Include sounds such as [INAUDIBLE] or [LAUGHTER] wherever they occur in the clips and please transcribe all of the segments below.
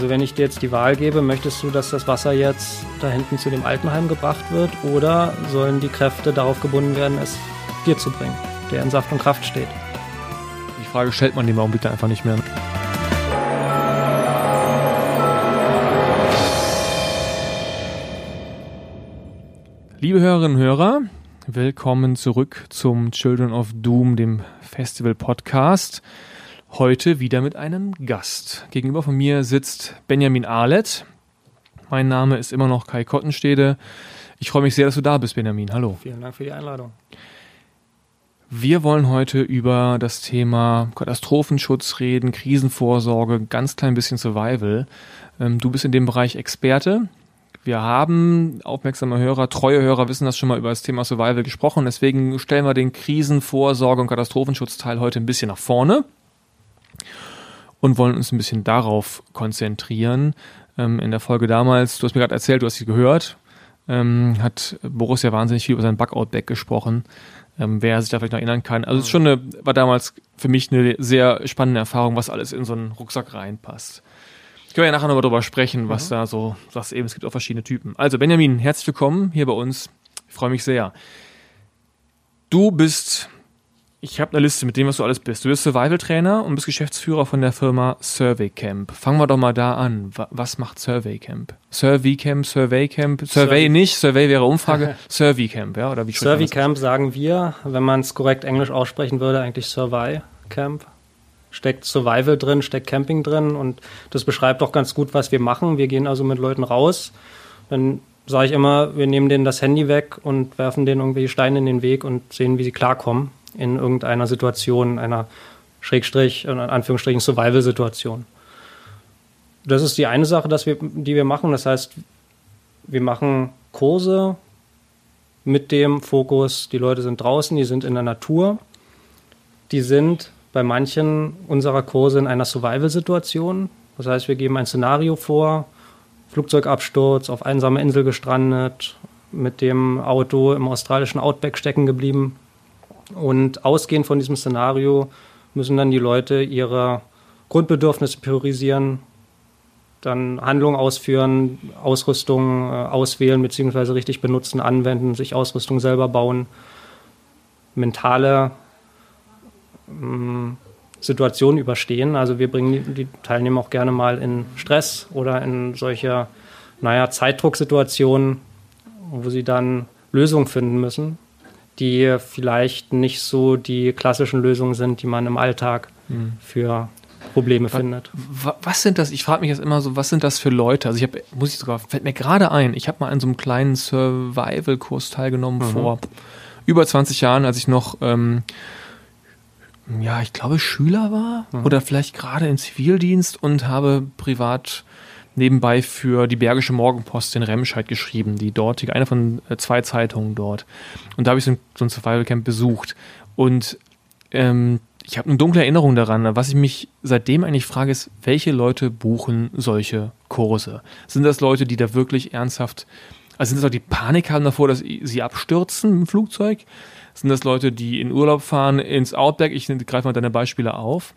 Also wenn ich dir jetzt die Wahl gebe, möchtest du, dass das Wasser jetzt da hinten zu dem Altenheim gebracht wird oder sollen die Kräfte darauf gebunden werden, es dir zu bringen, der in Saft und Kraft steht? Die Frage stellt man dem Augenblick einfach nicht mehr. Liebe Hörerinnen und Hörer, willkommen zurück zum Children of Doom, dem Festival Podcast. Heute wieder mit einem Gast. Gegenüber von mir sitzt Benjamin Ahlet. Mein Name ist immer noch Kai Kottenstede. Ich freue mich sehr, dass du da bist, Benjamin. Hallo. Vielen Dank für die Einladung. Wir wollen heute über das Thema Katastrophenschutz reden, Krisenvorsorge, ganz klein bisschen Survival. Ähm, du bist in dem Bereich Experte. Wir haben, aufmerksame Hörer, treue Hörer wissen das schon mal über das Thema Survival gesprochen. Deswegen stellen wir den Krisenvorsorge und Katastrophenschutzteil heute ein bisschen nach vorne und wollen uns ein bisschen darauf konzentrieren. Ähm, in der Folge damals, du hast mir gerade erzählt, du hast sie gehört, ähm, hat Borussia wahnsinnig viel über sein Bugout-Back gesprochen. Ähm, wer sich da vielleicht noch erinnern kann. Also es ist schon eine, war damals für mich eine sehr spannende Erfahrung, was alles in so einen Rucksack reinpasst. Können wir ja nachher nochmal drüber sprechen, was mhm. da so, sagst eben, es gibt auch verschiedene Typen. Also Benjamin, herzlich willkommen hier bei uns. Ich freue mich sehr. Du bist ich habe eine Liste mit dem, was du alles bist. Du bist Survival-Trainer und bist Geschäftsführer von der Firma Survey Camp. Fangen wir doch mal da an. Was macht Survey Camp? Survey Camp, Survey Camp, Survey, Survey. nicht, Survey wäre Umfrage, [LAUGHS] Survey Camp, ja? Oder wie Survey Camp sagen wir, wenn man es korrekt Englisch aussprechen würde, eigentlich Survey Camp. Steckt Survival drin, steckt Camping drin und das beschreibt auch ganz gut, was wir machen. Wir gehen also mit Leuten raus. Dann sage ich immer, wir nehmen denen das Handy weg und werfen denen irgendwelche Steine in den Weg und sehen, wie sie klarkommen in irgendeiner Situation, einer Schrägstrich, in Anführungsstrichen Survival-Situation. Das ist die eine Sache, dass wir, die wir machen. Das heißt, wir machen Kurse mit dem Fokus, die Leute sind draußen, die sind in der Natur. Die sind bei manchen unserer Kurse in einer Survival-Situation. Das heißt, wir geben ein Szenario vor, Flugzeugabsturz, auf einsamer Insel gestrandet, mit dem Auto im australischen Outback stecken geblieben, und ausgehend von diesem Szenario müssen dann die Leute ihre Grundbedürfnisse priorisieren, dann Handlungen ausführen, Ausrüstung äh, auswählen bzw. richtig benutzen, anwenden, sich Ausrüstung selber bauen, mentale ähm, Situationen überstehen. Also wir bringen die Teilnehmer auch gerne mal in Stress oder in solche, naja, Zeitdrucksituationen, wo sie dann Lösungen finden müssen die vielleicht nicht so die klassischen Lösungen sind, die man im Alltag hm. für Probleme was, findet. Was sind das? Ich frage mich jetzt immer so, was sind das für Leute? Also ich habe, muss ich sogar, fällt mir gerade ein, ich habe mal an so einem kleinen Survival-Kurs teilgenommen mhm. vor über 20 Jahren, als ich noch, ähm, ja, ich glaube Schüler war mhm. oder vielleicht gerade im Zivildienst und habe privat nebenbei für die Bergische Morgenpost in Remscheid geschrieben, die dortige, eine von äh, zwei Zeitungen dort. Und da habe ich so ein, so ein Survival Camp besucht. Und ähm, ich habe eine dunkle Erinnerung daran. Was ich mich seitdem eigentlich frage, ist, welche Leute buchen solche Kurse? Sind das Leute, die da wirklich ernsthaft, also sind das Leute, die Panik haben davor, dass sie abstürzen im Flugzeug? Sind das Leute, die in Urlaub fahren ins Outback? Ich greife mal deine Beispiele auf.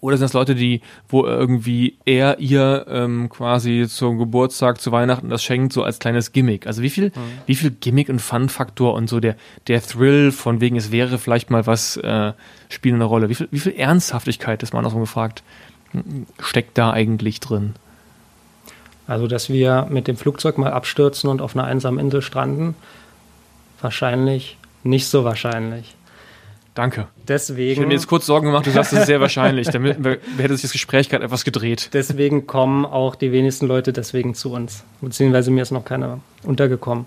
Oder sind das Leute, die, wo irgendwie er ihr ähm, quasi zum Geburtstag, zu Weihnachten das schenkt, so als kleines Gimmick? Also wie viel, mhm. wie viel Gimmick und Fun-Faktor und so der, der Thrill von wegen, es wäre vielleicht mal was, äh, spielen eine Rolle? Wie viel, wie viel Ernsthaftigkeit, ist man auch so gefragt, steckt da eigentlich drin? Also, dass wir mit dem Flugzeug mal abstürzen und auf einer einsamen Insel stranden, wahrscheinlich nicht so wahrscheinlich. Danke. Deswegen. Ich habe mir jetzt kurz Sorgen gemacht, du sagst, es ist sehr wahrscheinlich. Damit hätte sich das Gespräch gerade etwas gedreht. Deswegen kommen auch die wenigsten Leute deswegen zu uns. Beziehungsweise mir ist noch keiner untergekommen.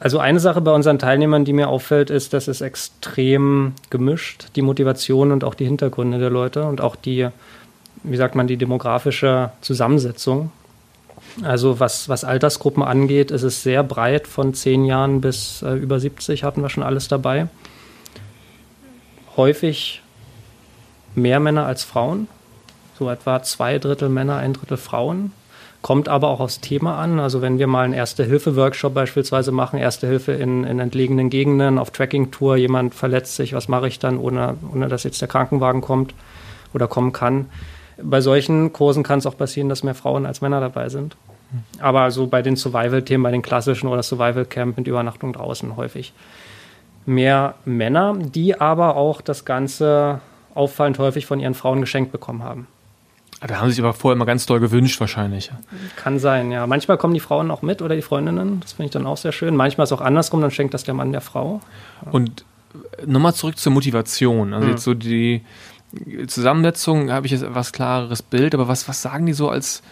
Also eine Sache bei unseren Teilnehmern, die mir auffällt, ist, dass es extrem gemischt, die Motivation und auch die Hintergründe der Leute und auch die, wie sagt man, die demografische Zusammensetzung. Also was, was Altersgruppen angeht, ist es sehr breit, von zehn Jahren bis äh, über 70 hatten wir schon alles dabei häufig mehr Männer als Frauen, so etwa zwei Drittel Männer, ein Drittel Frauen. Kommt aber auch aufs Thema an. Also wenn wir mal einen Erste-Hilfe-Workshop beispielsweise machen, Erste Hilfe in, in entlegenen Gegenden, auf Tracking-Tour, jemand verletzt sich, was mache ich dann, ohne, ohne dass jetzt der Krankenwagen kommt oder kommen kann, Bei solchen Kursen kann es auch passieren, dass mehr Frauen als Männer dabei sind. Aber so bei den Survival-Themen, bei den klassischen oder Survival-Camp mit Übernachtung draußen häufig mehr Männer, die aber auch das Ganze auffallend häufig von ihren Frauen geschenkt bekommen haben. Ah, da haben sie sich aber vorher immer ganz doll gewünscht, wahrscheinlich. Kann sein, ja. Manchmal kommen die Frauen auch mit oder die Freundinnen. Das finde ich dann auch sehr schön. Manchmal ist es auch andersrum, dann schenkt das der Mann der Frau. Und äh, nochmal zurück zur Motivation. Also mhm. jetzt so die Zusammensetzung habe ich jetzt etwas klareres Bild, aber was, was sagen die so als,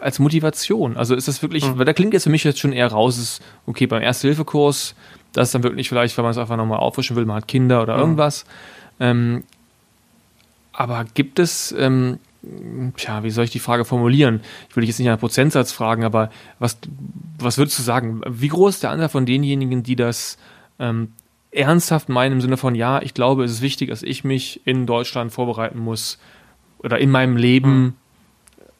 als Motivation? Also ist das wirklich, mhm. weil da klingt jetzt für mich jetzt schon eher raus, ist, okay, beim Erste-Hilfe-Kurs, das ist dann wirklich vielleicht, weil man es einfach nochmal auffrischen will, man hat Kinder oder mhm. irgendwas. Ähm, aber gibt es, ähm, tja, wie soll ich die Frage formulieren? Ich will dich jetzt nicht einen Prozentsatz fragen, aber was, was würdest du sagen? Wie groß ist der Anteil von denjenigen, die das ähm, ernsthaft meinen im Sinne von, ja, ich glaube, es ist wichtig, dass ich mich in Deutschland vorbereiten muss oder in meinem Leben mhm.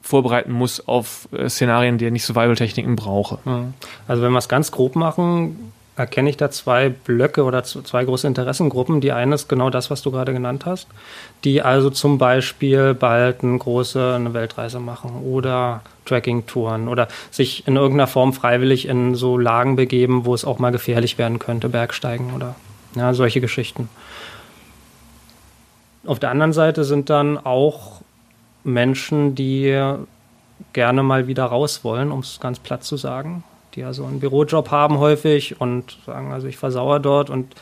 vorbereiten muss auf äh, Szenarien, die ich nicht Survival-Techniken brauche? Mhm. Also wenn wir es ganz grob machen, erkenne ich da zwei Blöcke oder zwei große Interessengruppen. Die eine ist genau das, was du gerade genannt hast, die also zum Beispiel bald eine große eine Weltreise machen oder Tracking-Touren oder sich in irgendeiner Form freiwillig in so Lagen begeben, wo es auch mal gefährlich werden könnte, Bergsteigen oder ja, solche Geschichten. Auf der anderen Seite sind dann auch Menschen, die gerne mal wieder raus wollen, um es ganz platt zu sagen die also einen Bürojob haben häufig und sagen, also ich versauere dort und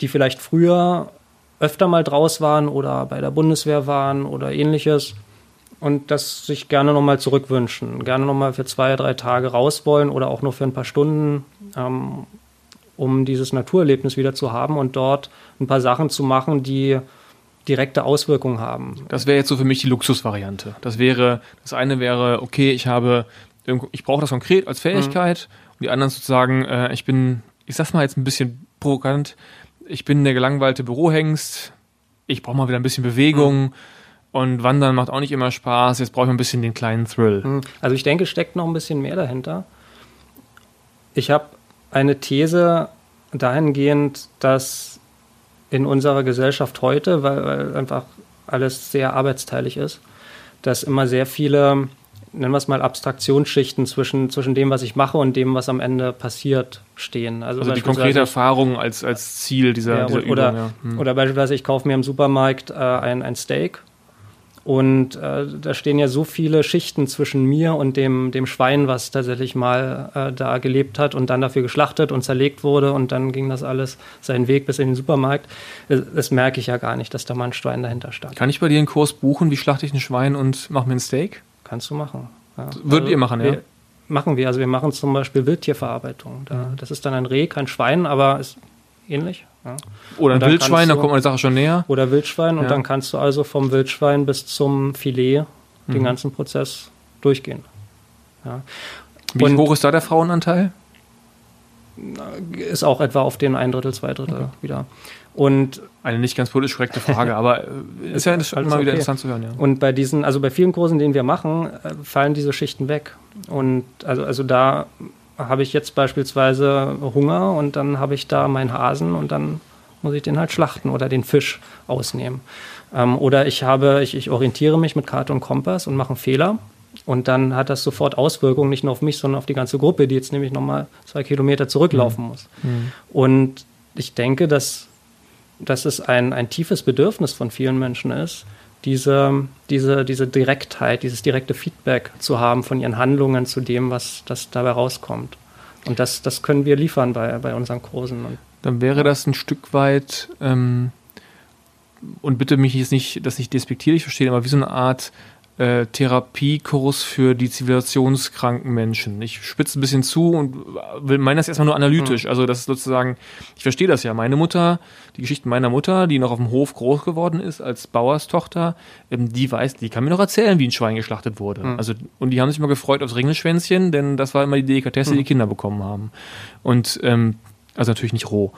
die vielleicht früher öfter mal draus waren oder bei der Bundeswehr waren oder ähnliches und das sich gerne nochmal zurückwünschen, gerne nochmal für zwei, drei Tage raus wollen oder auch nur für ein paar Stunden, ähm, um dieses Naturerlebnis wieder zu haben und dort ein paar Sachen zu machen, die direkte Auswirkungen haben. Das wäre jetzt so für mich die Luxusvariante. Das wäre, das eine wäre, okay, ich habe ich brauche das konkret als Fähigkeit mhm. und die anderen sozusagen, äh, ich bin, ich sag's mal jetzt ein bisschen provokant, ich bin der gelangweilte Bürohengst, ich brauche mal wieder ein bisschen Bewegung. Mhm. Und Wandern macht auch nicht immer Spaß. Jetzt brauche ich ein bisschen den kleinen Thrill. Mhm. Also ich denke, steckt noch ein bisschen mehr dahinter. Ich habe eine These dahingehend, dass in unserer Gesellschaft heute, weil, weil einfach alles sehr arbeitsteilig ist, dass immer sehr viele nennen wir es mal, Abstraktionsschichten zwischen, zwischen dem, was ich mache und dem, was am Ende passiert, stehen. Also, also die konkrete Erfahrung als, als Ziel dieser, ja, dieser Übung. Oder, ja. hm. oder beispielsweise, ich kaufe mir im Supermarkt äh, ein, ein Steak und äh, da stehen ja so viele Schichten zwischen mir und dem, dem Schwein, was tatsächlich mal äh, da gelebt hat und dann dafür geschlachtet und zerlegt wurde und dann ging das alles seinen Weg bis in den Supermarkt. Das, das merke ich ja gar nicht, dass da mal ein Schwein dahinter stand. Kann ich bei dir einen Kurs buchen, wie schlachte ich ein Schwein und mache mir ein Steak? Kannst du machen. Ja. Würdet also, ihr machen, ja? Machen wir. Also wir machen zum Beispiel Wildtierverarbeitung. Da, mhm. Das ist dann ein Reh, kein Schwein, aber ist ähnlich. Ja. Oder ein Wildschwein, da kommt man die Sache schon näher. Oder Wildschwein ja. und dann kannst du also vom Wildschwein bis zum Filet mhm. den ganzen Prozess durchgehen. Ja. Wie und hoch ist da der Frauenanteil? Ist auch etwa auf den ein Drittel, zwei Drittel okay. wieder. Und eine nicht ganz politisch korrekte Frage, aber äh, [LAUGHS] ist ja immer wieder okay. interessant zu hören. Ja. Und bei diesen, also bei vielen Kursen, den wir machen, äh, fallen diese Schichten weg. Und also, also da habe ich jetzt beispielsweise Hunger und dann habe ich da meinen Hasen und dann muss ich den halt schlachten oder den Fisch ausnehmen. Ähm, oder ich habe, ich, ich orientiere mich mit Karte und Kompass und mache einen Fehler. Und dann hat das sofort Auswirkungen, nicht nur auf mich, sondern auf die ganze Gruppe, die jetzt nämlich nochmal zwei Kilometer zurücklaufen mhm. muss. Mhm. Und ich denke, dass dass es ein, ein tiefes Bedürfnis von vielen Menschen ist, diese, diese, diese Direktheit, dieses direkte Feedback zu haben von ihren Handlungen zu dem, was das dabei rauskommt. Und das, das können wir liefern bei, bei unseren Kursen. Dann wäre das ein Stück weit, ähm, und bitte mich jetzt nicht, das nicht despektierlich verstehen, aber wie so eine Art äh, Therapiekurs für die zivilisationskranken Menschen. Ich spitze ein bisschen zu und will meine das erstmal nur analytisch. Mhm. Also das ist sozusagen, ich verstehe das ja. Meine Mutter, die Geschichte meiner Mutter, die noch auf dem Hof groß geworden ist als Bauerstochter, ähm, die weiß, die kann mir noch erzählen, wie ein Schwein geschlachtet wurde. Mhm. Also und die haben sich immer gefreut aufs Ringelschwänzchen, denn das war immer die Delikatesse, mhm. die Kinder bekommen haben. Und ähm, also natürlich nicht roh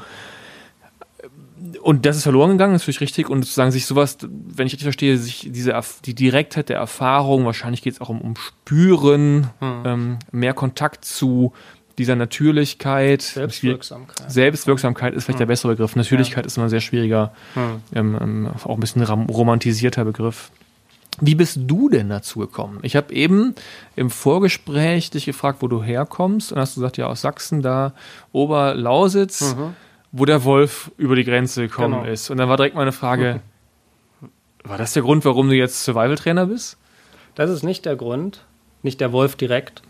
und das ist verloren gegangen, das ist natürlich richtig. Und sozusagen sich sowas, wenn ich richtig verstehe, sich diese die Direktheit der Erfahrung, wahrscheinlich geht es auch um, um Spüren, hm. ähm, mehr Kontakt zu dieser Natürlichkeit. Selbstwirksamkeit. Selbstwirksamkeit ist vielleicht hm. der bessere Begriff. Natürlichkeit ja. ist immer ein sehr schwieriger, hm. ähm, ähm, auch ein bisschen romantisierter Begriff. Wie bist du denn dazu gekommen? Ich habe eben im Vorgespräch dich gefragt, wo du herkommst und hast du gesagt, ja aus Sachsen, da Oberlausitz, mhm. wo der Wolf über die Grenze gekommen genau. ist. Und dann war direkt meine Frage, war das der Grund, warum du jetzt Survival-Trainer bist? Das ist nicht der Grund, nicht der Wolf direkt,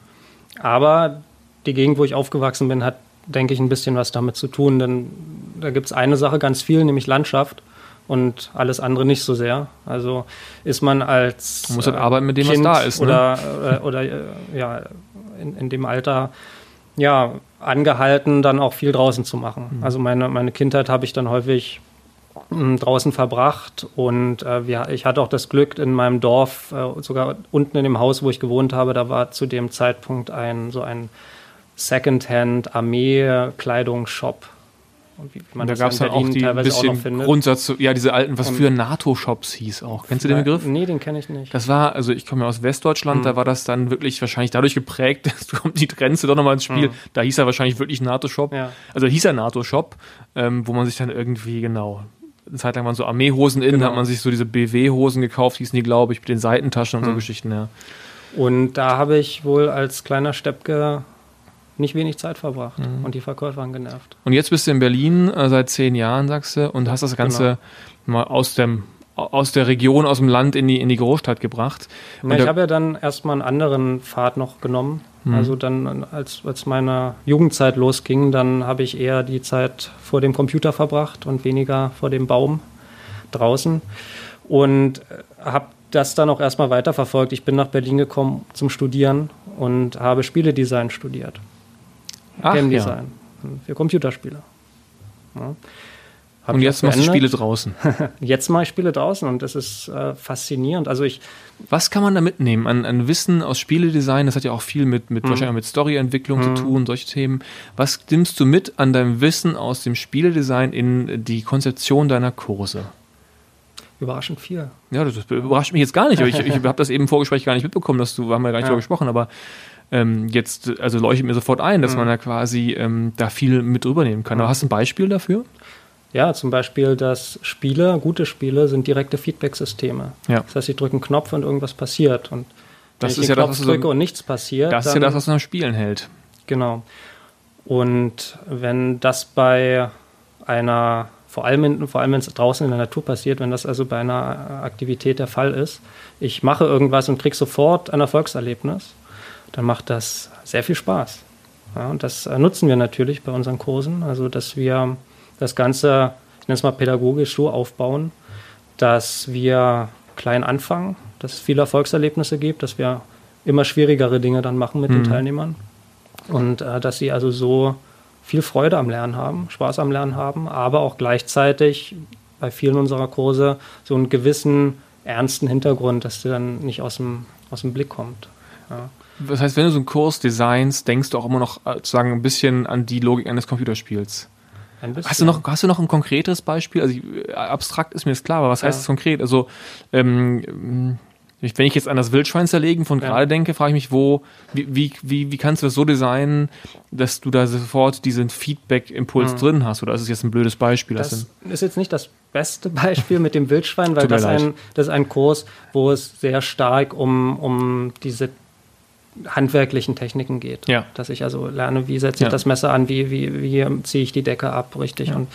aber die Gegend, wo ich aufgewachsen bin, hat, denke ich, ein bisschen was damit zu tun, denn da gibt es eine Sache ganz viel, nämlich Landschaft und alles andere nicht so sehr. Also ist man als man muss halt äh, arbeiten mit dem, kind was da ist, ne? oder äh, oder äh, ja in, in dem Alter ja angehalten, dann auch viel draußen zu machen. Mhm. Also meine meine Kindheit habe ich dann häufig hm, draußen verbracht und äh, wir, ich hatte auch das Glück in meinem Dorf, äh, sogar unten in dem Haus, wo ich gewohnt habe, da war zu dem Zeitpunkt ein so ein Secondhand-Armee-Kleidungsshop und wie man da gab es auch die bisschen Grundsatz, ja, diese alten, was früher NATO-Shops hieß auch. Kennst du den Begriff? Nee, den kenne ich nicht. Das war, also ich komme ja aus Westdeutschland, mhm. da war das dann wirklich wahrscheinlich dadurch geprägt, [LAUGHS] dass kommt die Grenze doch nochmal ins Spiel. Mhm. Da hieß er wahrscheinlich wirklich NATO-Shop. Ja. Also hieß er NATO-Shop, ähm, wo man sich dann irgendwie, genau, eine Zeit lang waren so Armeehosen innen, genau. hat man sich so diese BW-Hosen gekauft, hießen die, glaube ich, mit den Seitentaschen und mhm. so Geschichten, ja. Und da habe ich wohl als kleiner Steppke nicht wenig Zeit verbracht mhm. und die Verkäufer waren genervt. Und jetzt bist du in Berlin äh, seit zehn Jahren, sagst du, und hast das Ganze genau. mal aus dem aus der Region, aus dem Land in die, in die Großstadt gebracht. Ja, ich habe ja dann erstmal einen anderen Pfad noch genommen. Mhm. Also dann, als, als meine Jugendzeit losging, dann habe ich eher die Zeit vor dem Computer verbracht und weniger vor dem Baum draußen. Und äh, habe das dann auch erstmal weiterverfolgt. Ich bin nach Berlin gekommen zum Studieren und habe Spieledesign studiert. Ach, Game Design ja. für Computerspiele. Ja. und jetzt machst du Spiele draußen. [LAUGHS] jetzt mache ich Spiele draußen und das ist äh, faszinierend. Also ich. Was kann man da mitnehmen an, an Wissen aus Spieledesign? Das hat ja auch viel mit, mit mhm. wahrscheinlich mit Storyentwicklung mhm. zu tun, solche Themen. Was nimmst du mit an deinem Wissen aus dem Spieledesign in die Konzeption deiner Kurse? Überraschend viel. Ja, das überrascht mich jetzt gar nicht. ich, ich [LAUGHS] habe das eben im Vorgespräch gar nicht mitbekommen, dass du, wir haben ja gar nicht ja. darüber gesprochen, aber ähm, jetzt, also leuchtet mir sofort ein, dass mhm. man da quasi ähm, da viel mit übernehmen kann. Aber hast du ein Beispiel dafür? Ja, zum Beispiel, dass Spiele, gute Spiele, sind direkte Feedback-Systeme. Ja. Das heißt, ich drücke einen Knopf und irgendwas passiert. Und das wenn ich ist den ja Knopf das, drücke so, und nichts passiert. Das ist ja das, was man am Spielen hält. Genau. Und wenn das bei einer, vor allem, vor allem wenn es draußen in der Natur passiert, wenn das also bei einer Aktivität der Fall ist, ich mache irgendwas und kriege sofort ein Erfolgserlebnis, dann macht das sehr viel Spaß. Ja, und das äh, nutzen wir natürlich bei unseren Kursen, also dass wir das Ganze, ich nenne es mal pädagogisch so aufbauen, dass wir klein anfangen, dass es viele Erfolgserlebnisse gibt, dass wir immer schwierigere Dinge dann machen mit mhm. den Teilnehmern und äh, dass sie also so viel Freude am Lernen haben, Spaß am Lernen haben, aber auch gleichzeitig bei vielen unserer Kurse so einen gewissen ernsten Hintergrund, dass der dann nicht aus dem, aus dem Blick kommt. Ja. Das heißt, wenn du so einen Kurs designst, denkst du auch immer noch sozusagen ein bisschen an die Logik eines Computerspiels. Ein bisschen. Hast du noch, hast du noch ein konkretes Beispiel? Also abstrakt ist mir das klar, aber was ja. heißt das konkret? Also ähm, wenn ich jetzt an das Wildschwein zerlegen von ja. gerade denke, frage ich mich, wo, wie, wie, wie kannst du das so designen, dass du da sofort diesen Feedback-Impuls mhm. drin hast? Oder ist es jetzt ein blödes Beispiel? Das, das ist jetzt nicht das beste [LAUGHS] Beispiel mit dem Wildschwein, [LAUGHS] weil das ein, das ist ein Kurs, wo es sehr stark um, um diese handwerklichen Techniken geht. Ja. Dass ich also lerne, wie setze ich ja. das Messer an, wie, wie, wie ziehe ich die Decke ab, richtig, ja. und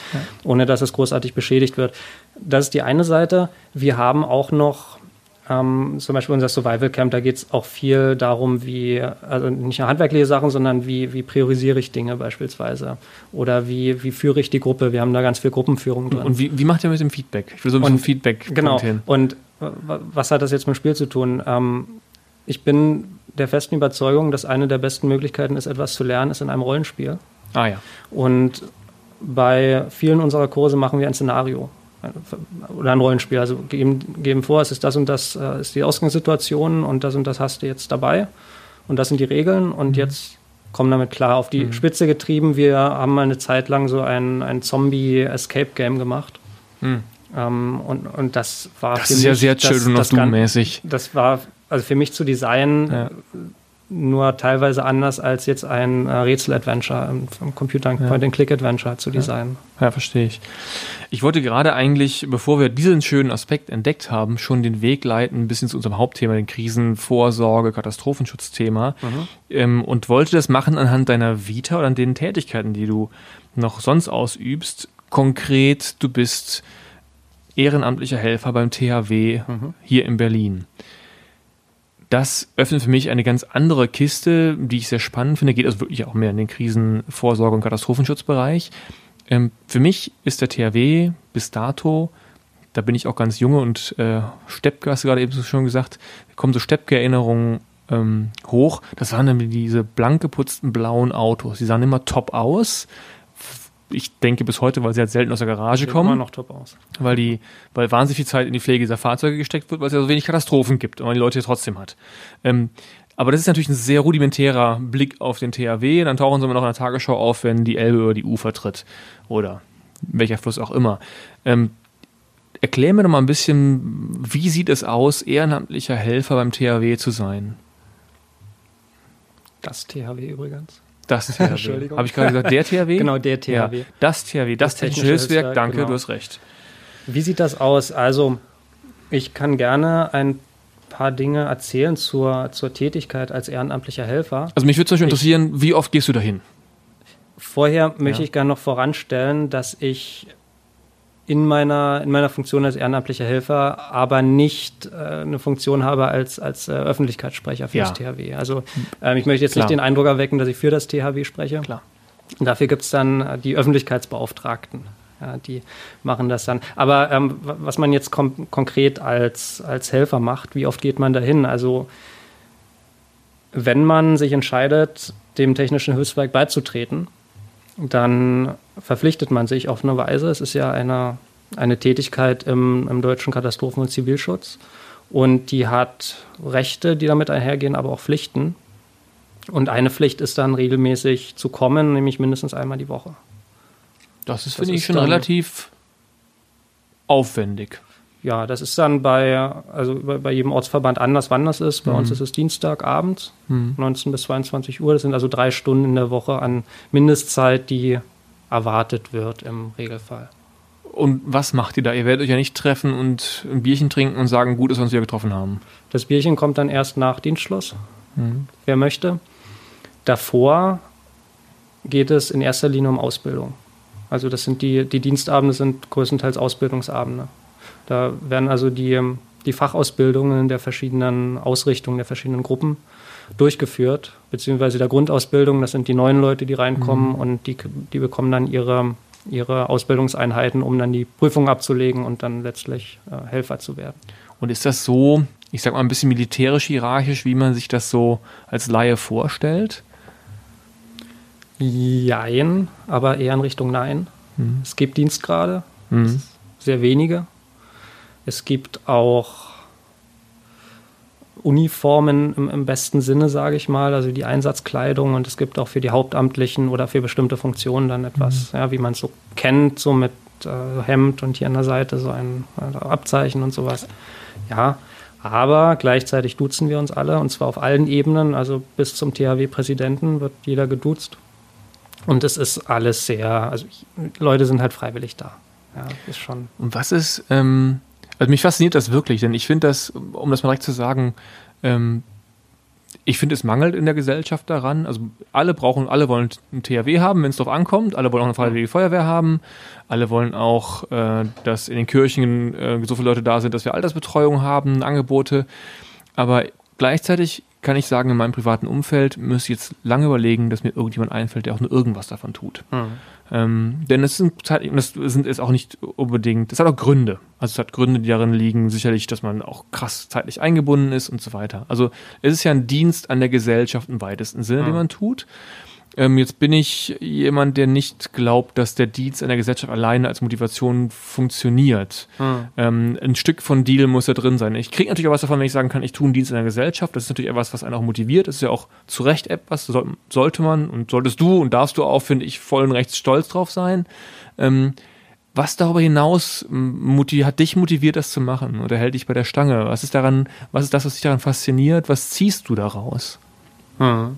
ohne dass es großartig beschädigt wird. Das ist die eine Seite. Wir haben auch noch ähm, zum Beispiel unser Survival Camp, da geht es auch viel darum, wie, also nicht nur handwerkliche Sachen, sondern wie, wie priorisiere ich Dinge beispielsweise. Oder wie, wie führe ich die Gruppe. Wir haben da ganz viel Gruppenführung drin. Und wie, wie macht ihr mit dem Feedback? Ich will so ein bisschen Feedback Genau. Hin. Und was hat das jetzt mit dem Spiel zu tun? Ähm, ich bin der festen Überzeugung, dass eine der besten Möglichkeiten ist, etwas zu lernen, ist in einem Rollenspiel. Ah ja. Und bei vielen unserer Kurse machen wir ein Szenario oder ein Rollenspiel. Also geben, geben vor, es ist das und das äh, ist die Ausgangssituation und das und das hast du jetzt dabei und das sind die Regeln und mhm. jetzt kommen damit klar auf die mhm. Spitze getrieben. Wir haben mal eine Zeit lang so ein, ein Zombie-Escape-Game gemacht. Mhm. Ähm, und, und das war das ist ja sehr Children of Doom mäßig. Das war also für mich zu designen, ja. nur teilweise anders als jetzt ein äh, Rätsel-Adventure im Computer, ein ja. Point-and-Click-Adventure zu designen. Ja. ja, verstehe ich. Ich wollte gerade eigentlich, bevor wir diesen schönen Aspekt entdeckt haben, schon den Weg leiten bis hin zu unserem Hauptthema, den Krisenvorsorge, Katastrophenschutzthema, mhm. ähm, und wollte das machen anhand deiner Vita oder an den Tätigkeiten, die du noch sonst ausübst. Konkret, du bist ehrenamtlicher Helfer beim THW mhm. hier in Berlin das öffnet für mich eine ganz andere Kiste, die ich sehr spannend finde. Geht also wirklich auch mehr in den Krisenvorsorge- und Katastrophenschutzbereich. Ähm, für mich ist der THW bis dato, da bin ich auch ganz junge und äh, Steppke, hast du gerade eben schon gesagt, kommen so Steppke-Erinnerungen ähm, hoch. Das waren dann diese blank geputzten blauen Autos. Die sahen immer top aus ich denke bis heute, weil sie halt selten aus der Garage kommen. Immer noch top aus. Weil die, weil wahnsinnig viel Zeit in die Pflege dieser Fahrzeuge gesteckt wird, weil es ja so wenig Katastrophen gibt und man die Leute trotzdem hat. Ähm, aber das ist natürlich ein sehr rudimentärer Blick auf den THW. Dann tauchen sie immer noch in der Tagesschau auf, wenn die Elbe über die Ufer tritt. Oder welcher Fluss auch immer. Ähm, erklär mir doch mal ein bisschen, wie sieht es aus, ehrenamtlicher Helfer beim THW zu sein? Das THW übrigens. Das [LAUGHS] THW. Entschuldigung. Habe ich gerade gesagt, der THW? [LAUGHS] Genau, der THW. Ja, das THW, das, das Technische Hilfswerk, Hilfswerk danke, genau. du hast recht. Wie sieht das aus? Also, ich kann gerne ein paar Dinge erzählen zur, zur Tätigkeit als ehrenamtlicher Helfer. Also mich würde zum Beispiel interessieren, wie oft gehst du dahin? Vorher möchte ja. ich gerne noch voranstellen, dass ich in meiner, in meiner Funktion als ehrenamtlicher Helfer, aber nicht äh, eine Funktion habe als, als äh, Öffentlichkeitssprecher für ja. das THW. Also ähm, ich möchte jetzt Klar. nicht den Eindruck erwecken, dass ich für das THW spreche. Klar. Und dafür gibt es dann äh, die Öffentlichkeitsbeauftragten. Ja, die machen das dann. Aber ähm, was man jetzt konkret als, als Helfer macht, wie oft geht man dahin? Also wenn man sich entscheidet, dem Technischen Hilfswerk beizutreten, dann verpflichtet man sich auf eine Weise. Es ist ja eine, eine Tätigkeit im, im deutschen Katastrophen- und Zivilschutz. Und die hat Rechte, die damit einhergehen, aber auch Pflichten. Und eine Pflicht ist dann regelmäßig zu kommen, nämlich mindestens einmal die Woche. Das ist, finde ich, schon relativ aufwendig. Ja, das ist dann bei, also bei jedem Ortsverband anders, wann das ist. Bei mhm. uns ist es Dienstagabend, mhm. 19 bis 22 Uhr. Das sind also drei Stunden in der Woche an Mindestzeit, die erwartet wird im Regelfall. Und was macht ihr da? Ihr werdet euch ja nicht treffen und ein Bierchen trinken und sagen, gut, dass wir uns wieder getroffen haben. Das Bierchen kommt dann erst nach Dienstschluss, mhm. wer möchte. Davor geht es in erster Linie um Ausbildung. Also das sind die, die Dienstabende sind größtenteils Ausbildungsabende. Da werden also die, die Fachausbildungen der verschiedenen Ausrichtungen, der verschiedenen Gruppen durchgeführt, beziehungsweise der Grundausbildung, das sind die neuen Leute, die reinkommen mhm. und die, die bekommen dann ihre, ihre Ausbildungseinheiten, um dann die Prüfung abzulegen und dann letztlich äh, Helfer zu werden. Und ist das so, ich sag mal, ein bisschen militärisch hierarchisch, wie man sich das so als Laie vorstellt? Jein, aber eher in Richtung Nein. Mhm. Es gibt Dienstgrade, mhm. sehr wenige. Es gibt auch Uniformen im, im besten Sinne, sage ich mal, also die Einsatzkleidung und es gibt auch für die Hauptamtlichen oder für bestimmte Funktionen dann etwas, mhm. ja, wie man es so kennt, so mit äh, Hemd und hier an der Seite so ein also Abzeichen und sowas. Ja, aber gleichzeitig duzen wir uns alle und zwar auf allen Ebenen, also bis zum THW-Präsidenten wird jeder geduzt. Und es ist alles sehr, also Leute sind halt freiwillig da. Ja, ist schon. Und was ist, ähm, also mich fasziniert das wirklich, denn ich finde das, um das mal direkt zu sagen, ähm, ich finde, es mangelt in der Gesellschaft daran. Also alle brauchen, alle wollen ein THW haben, wenn es darauf ankommt. Alle wollen auch eine Freiwillige Feuerwehr haben. Alle wollen auch, äh, dass in den Kirchen äh, so viele Leute da sind, dass wir Altersbetreuung haben, Angebote. Aber gleichzeitig kann ich sagen, in meinem privaten Umfeld müsste ich jetzt lange überlegen, dass mir irgendjemand einfällt, der auch nur irgendwas davon tut. Mhm. Ähm, denn es sind, das sind es auch nicht unbedingt, es hat auch Gründe. Also es hat Gründe, die darin liegen, sicherlich, dass man auch krass zeitlich eingebunden ist und so weiter. Also es ist ja ein Dienst an der Gesellschaft im weitesten Sinne, mhm. den man tut. Ähm, jetzt bin ich jemand, der nicht glaubt, dass der Dienst einer Gesellschaft alleine als Motivation funktioniert. Hm. Ähm, ein Stück von Deal muss da drin sein. Ich kriege natürlich auch was davon, wenn ich sagen kann, ich tue einen Dienst in der Gesellschaft. Das ist natürlich etwas, was einen auch motiviert. Das ist ja auch zu Recht etwas, soll, sollte man und solltest du und darfst du auch, finde ich, vollen Rechts stolz drauf sein. Ähm, was darüber hinaus hat dich motiviert, das zu machen oder hält dich bei der Stange? Was ist daran, was ist das, was dich daran fasziniert? Was ziehst du daraus? Hm.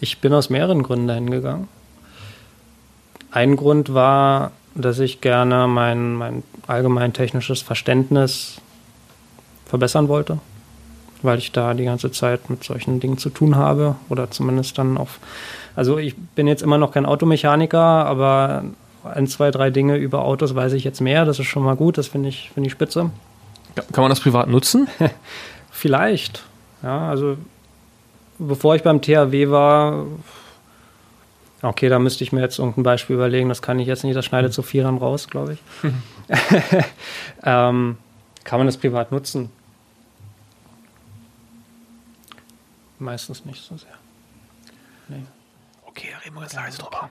Ich bin aus mehreren Gründen dahin gegangen. Ein Grund war, dass ich gerne mein, mein allgemein technisches Verständnis verbessern wollte, weil ich da die ganze Zeit mit solchen Dingen zu tun habe oder zumindest dann auf. Also ich bin jetzt immer noch kein Automechaniker, aber ein, zwei, drei Dinge über Autos weiß ich jetzt mehr. Das ist schon mal gut, das finde ich, finde ich spitze. Kann man das privat nutzen? [LAUGHS] Vielleicht. Ja, also bevor ich beim THW war, okay, da müsste ich mir jetzt irgendein Beispiel überlegen, das kann ich jetzt nicht, das schneidet zu Vierern raus, glaube ich. [LAUGHS] ähm, kann man das privat nutzen? Meistens nicht so sehr. Nee. Okay, da reden wir ganz leise drüber.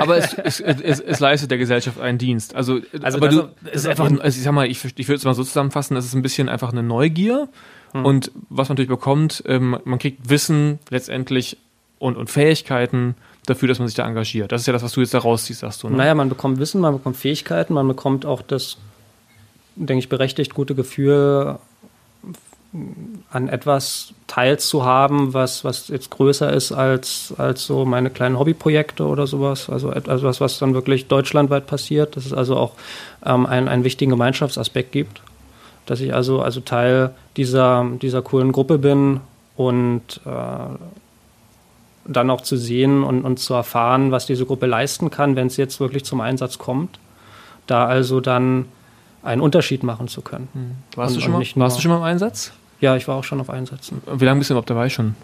aber es, es, es, es, leistet der Gesellschaft einen Dienst. Also, also aber du, ist einfach, also ich sag mal, ich, ich würde es mal so zusammenfassen, es ist ein bisschen einfach eine Neugier. Hm. Und was man natürlich bekommt, ähm, man kriegt Wissen letztendlich und, und Fähigkeiten dafür, dass man sich da engagiert. Das ist ja das, was du jetzt da rausziehst, sagst du. Ne? Naja, man bekommt Wissen, man bekommt Fähigkeiten, man bekommt auch das, denke ich, berechtigt gute Gefühl, an etwas teilzuhaben, was, was jetzt größer ist als, als so meine kleinen Hobbyprojekte oder sowas. Also etwas, was dann wirklich deutschlandweit passiert, dass es also auch ähm, einen, einen wichtigen Gemeinschaftsaspekt gibt. Dass ich also, also Teil dieser, dieser coolen Gruppe bin und äh, dann auch zu sehen und, und zu erfahren, was diese Gruppe leisten kann, wenn es jetzt wirklich zum Einsatz kommt. Da also dann einen Unterschied machen zu können. Hm. Warst, und, du, schon mal, warst du schon mal im Einsatz? Ja, ich war auch schon auf Einsätzen. Wie lange bist du überhaupt dabei schon?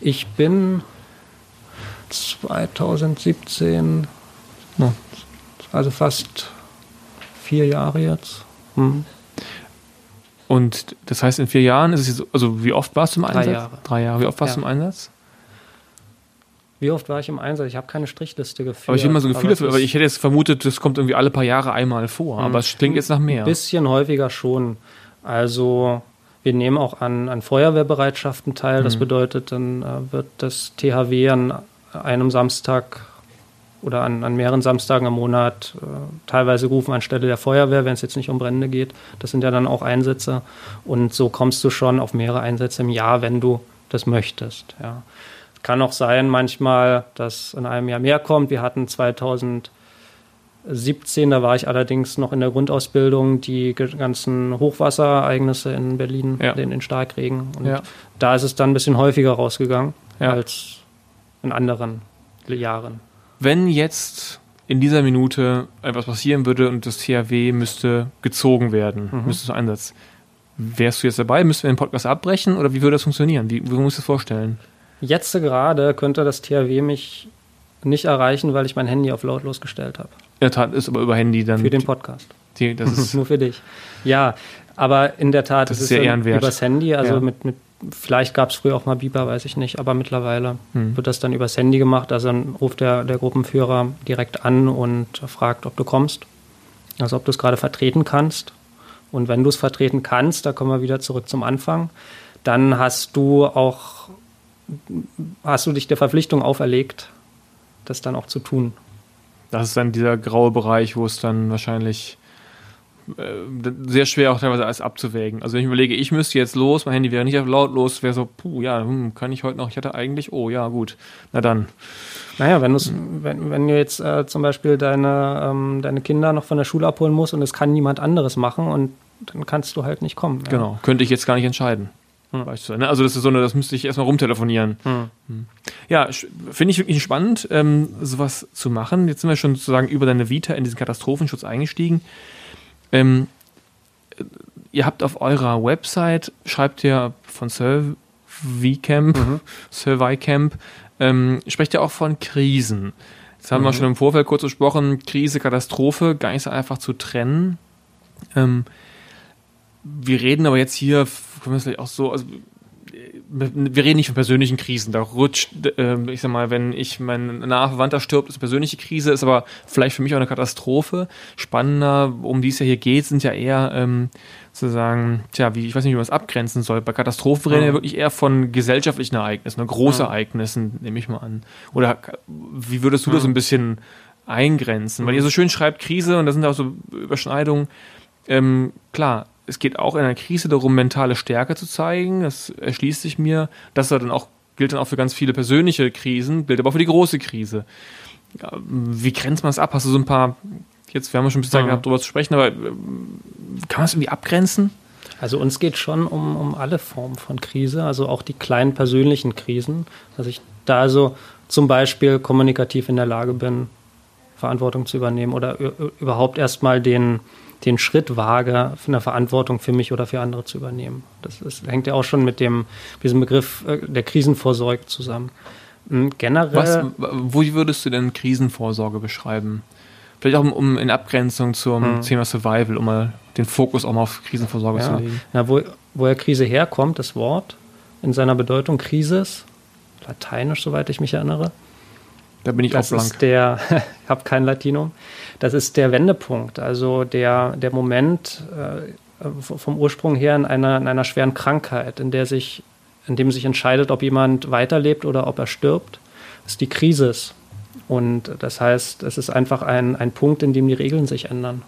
Ich bin 2017, no, also fast vier Jahre jetzt. Hm. Und das heißt, in vier Jahren ist es jetzt, also wie oft warst du im Einsatz? Drei Jahre. Drei Jahre. Wie oft warst ja. du im Einsatz? Wie oft war ich im Einsatz? Ich habe keine Strichliste geführt. Aber ich habe immer so Gefühle dafür, aber ich hätte jetzt vermutet, das kommt irgendwie alle paar Jahre einmal vor. Aber es klingt jetzt nach mehr. Ein bisschen häufiger schon. Also wir nehmen auch an, an Feuerwehrbereitschaften teil. Das mhm. bedeutet, dann äh, wird das THW an einem Samstag oder an, an mehreren Samstagen im Monat äh, teilweise gerufen anstelle der Feuerwehr, wenn es jetzt nicht um Brände geht. Das sind ja dann auch Einsätze. Und so kommst du schon auf mehrere Einsätze im Jahr, wenn du das möchtest. Ja. Kann auch sein manchmal, dass in einem Jahr mehr kommt. Wir hatten 2000 17, da war ich allerdings noch in der Grundausbildung, die ganzen Hochwasserereignisse in Berlin, ja. den, den Starkregen. Und ja. da ist es dann ein bisschen häufiger rausgegangen ja. als in anderen Jahren. Wenn jetzt in dieser Minute etwas passieren würde und das THW müsste gezogen werden, mhm. müsste zum Einsatz, wärst du jetzt dabei? Müssten wir den Podcast abbrechen oder wie würde das funktionieren? Wie, wie musst du das vorstellen? Jetzt gerade könnte das THW mich nicht erreichen, weil ich mein Handy auf lautlos gestellt habe. In der Tat ist aber über Handy dann. Für den Podcast. Die, das [LAUGHS] ist Nur für dich. Ja, aber in der Tat, das ist sehr ehrenwert. übers Handy, also ja. mit, mit vielleicht gab es früher auch mal Biber, weiß ich nicht, aber mittlerweile hm. wird das dann übers Handy gemacht. Also dann ruft der, der Gruppenführer direkt an und fragt, ob du kommst. Also ob du es gerade vertreten kannst. Und wenn du es vertreten kannst, da kommen wir wieder zurück zum Anfang, dann hast du auch, hast du dich der Verpflichtung auferlegt, das dann auch zu tun. Das ist dann dieser graue Bereich, wo es dann wahrscheinlich sehr schwer auch teilweise alles abzuwägen. Also wenn ich überlege, ich müsste jetzt los, mein Handy wäre nicht auf lautlos, wäre so, puh, ja, hm, kann ich heute noch, ich hatte eigentlich, oh ja, gut, na dann. Naja, wenn, wenn, wenn du jetzt äh, zum Beispiel deine, ähm, deine Kinder noch von der Schule abholen musst und es kann niemand anderes machen und dann kannst du halt nicht kommen. Ja. Genau, könnte ich jetzt gar nicht entscheiden. Hm. Ne? Also das ist so eine, das müsste ich erstmal rumtelefonieren. Hm. hm. Ja, finde ich wirklich spannend, ähm, sowas zu machen. Jetzt sind wir schon sozusagen über deine Vita in diesen Katastrophenschutz eingestiegen. Ähm, ihr habt auf eurer Website, schreibt ihr von Surveycamp, mhm. [LAUGHS] Surveycamp, ähm, sprecht ihr auch von Krisen. Jetzt haben mhm. wir schon im Vorfeld kurz gesprochen, Krise, Katastrophe, gar nicht so einfach zu trennen. Ähm, wir reden aber jetzt hier, können wir es vielleicht auch so, also wir reden nicht von persönlichen Krisen. Da rutscht, äh, ich sag mal, wenn ich mein naher Verwandter stirbt, ist eine persönliche Krise, ist aber vielleicht für mich auch eine Katastrophe. Spannender, um die es ja hier geht, sind ja eher ähm, sozusagen, tja, wie ich weiß nicht, wie man es abgrenzen soll. Bei Katastrophen reden wir ja wirklich eher von gesellschaftlichen Ereignissen, ne, Großereignissen, ja. nehme ich mal an. Oder wie würdest du ja. das ein bisschen eingrenzen? Weil ihr so schön schreibt Krise und da sind auch so Überschneidungen. Ähm, klar, es geht auch in einer Krise darum, mentale Stärke zu zeigen. Das erschließt sich mir, dass da dann auch gilt dann auch für ganz viele persönliche Krisen, gilt aber auch für die große Krise. Wie grenzt man das ab? Hast du so ein paar, jetzt, wir haben schon ein bisschen Zeit mhm. gehabt, darüber zu sprechen, aber äh, kann man es irgendwie abgrenzen? Also uns geht schon um, um alle Formen von Krise, also auch die kleinen persönlichen Krisen, dass ich da also zum Beispiel kommunikativ in der Lage bin, Verantwortung zu übernehmen oder überhaupt erstmal den, den Schritt wage, eine Verantwortung für mich oder für andere zu übernehmen. Das ist, hängt ja auch schon mit dem, diesem Begriff äh, der Krisenvorsorge zusammen. Hm, generell. Was, wo würdest du denn Krisenvorsorge beschreiben? Vielleicht auch um, in Abgrenzung zum hm. Thema Survival, um mal den Fokus auch mal auf Krisenvorsorge ja. zu legen. Ja, wo, woher Krise herkommt, das Wort in seiner Bedeutung Krisis, lateinisch, soweit ich mich erinnere. Da bin ich das auch blank. Ist der, [LAUGHS] ich habe kein Latinum. Das ist der Wendepunkt, also der, der Moment äh, vom Ursprung her in einer, in einer schweren Krankheit, in der sich, in dem sich entscheidet, ob jemand weiterlebt oder ob er stirbt. Das ist die Krise. Und das heißt, es ist einfach ein, ein Punkt, in dem die Regeln sich ändern.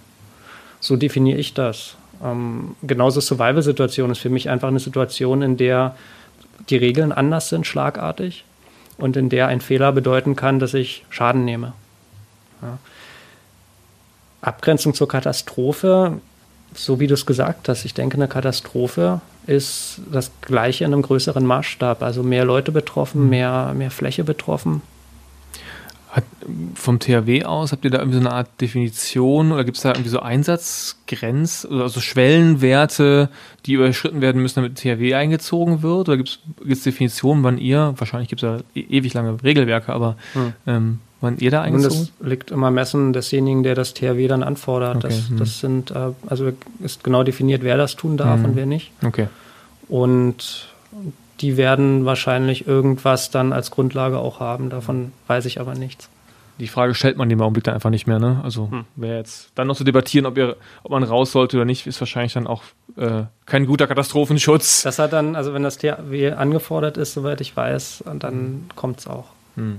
So definiere ich das. Ähm, genauso Survival-Situation ist für mich einfach eine Situation, in der die Regeln anders sind, schlagartig, und in der ein Fehler bedeuten kann, dass ich Schaden nehme. Ja. Abgrenzung zur Katastrophe, so wie du es gesagt hast, ich denke, eine Katastrophe ist das Gleiche in einem größeren Maßstab. Also mehr Leute betroffen, mhm. mehr, mehr Fläche betroffen. Hat, vom THW aus, habt ihr da irgendwie so eine Art Definition oder gibt es da irgendwie so Einsatzgrenzen, also Schwellenwerte, die überschritten werden müssen, damit THW eingezogen wird? Oder gibt es Definitionen, wann ihr, wahrscheinlich gibt es ja e ewig lange Regelwerke, aber hm. ähm, wann ihr da eingezogen? Und das liegt immer Messen desjenigen, der das THW dann anfordert. Okay. Das, hm. das sind, äh, also ist genau definiert, wer das tun darf hm. und wer nicht. Okay. Und die werden wahrscheinlich irgendwas dann als Grundlage auch haben. Davon weiß ich aber nichts. Die Frage stellt man im Augenblick dann einfach nicht mehr. Ne? Also hm. wer jetzt dann noch zu so debattieren, ob, ihr, ob man raus sollte oder nicht, ist wahrscheinlich dann auch äh, kein guter Katastrophenschutz. Das hat dann, also wenn das THW angefordert ist, soweit ich weiß, dann hm. kommt es auch. Hm.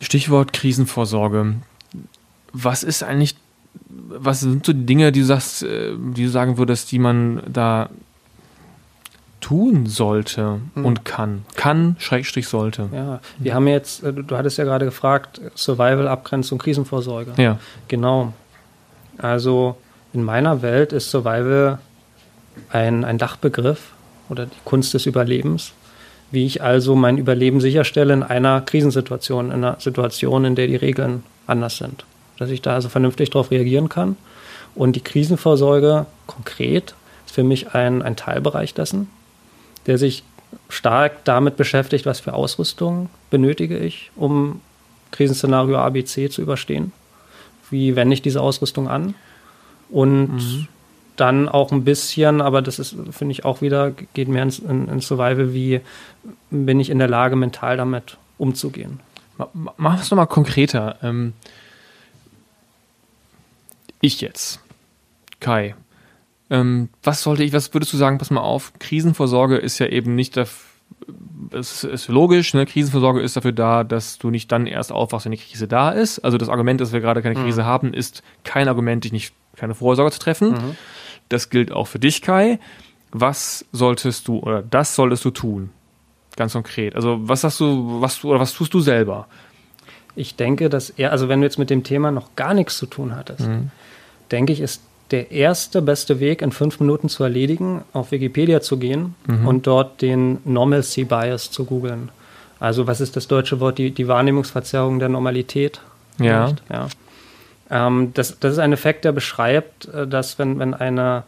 Stichwort Krisenvorsorge. Was ist eigentlich, was sind so die Dinge, die du sagst, äh, die du sagen würdest, die man da tun sollte mhm. und kann. Kann, Schrägstrich sollte. Ja, wir haben jetzt, äh, du hattest ja gerade gefragt, Survival, Abgrenzung, Krisenvorsorge. Ja. Genau. Also in meiner Welt ist Survival ein, ein Dachbegriff oder die Kunst des Überlebens. Wie ich also mein Überleben sicherstelle in einer Krisensituation, in einer Situation, in der die Regeln anders sind. Dass ich da also vernünftig darauf reagieren kann. Und die Krisenvorsorge konkret ist für mich ein, ein Teilbereich dessen der sich stark damit beschäftigt, was für Ausrüstung benötige ich, um Krisenszenario ABC zu überstehen. Wie wende ich diese Ausrüstung an? Und mhm. dann auch ein bisschen, aber das ist, finde ich, auch wieder, geht mehr ins, in, ins Survival, wie bin ich in der Lage, mental damit umzugehen. Mach es nochmal konkreter. Ähm, ich jetzt, Kai, ähm, was sollte ich, was würdest du sagen, pass mal auf, Krisenvorsorge ist ja eben nicht dafür, es ist logisch, ne? Krisenvorsorge ist dafür da, dass du nicht dann erst aufwachst, wenn die Krise da ist. Also das Argument, dass wir gerade keine Krise mhm. haben, ist kein Argument, dich nicht keine Vorsorge zu treffen. Mhm. Das gilt auch für dich, Kai. Was solltest du oder das solltest du tun? Ganz konkret. Also was hast du, was oder was tust du selber? Ich denke, dass er, also wenn du jetzt mit dem Thema noch gar nichts zu tun hattest, mhm. denke ich, ist der erste beste Weg, in fünf Minuten zu erledigen, auf Wikipedia zu gehen mhm. und dort den Normalcy Bias zu googeln. Also was ist das deutsche Wort? Die, die Wahrnehmungsverzerrung der Normalität. Ja. ja. Ähm, das, das ist ein Effekt, der beschreibt, äh, dass wenn, wenn eine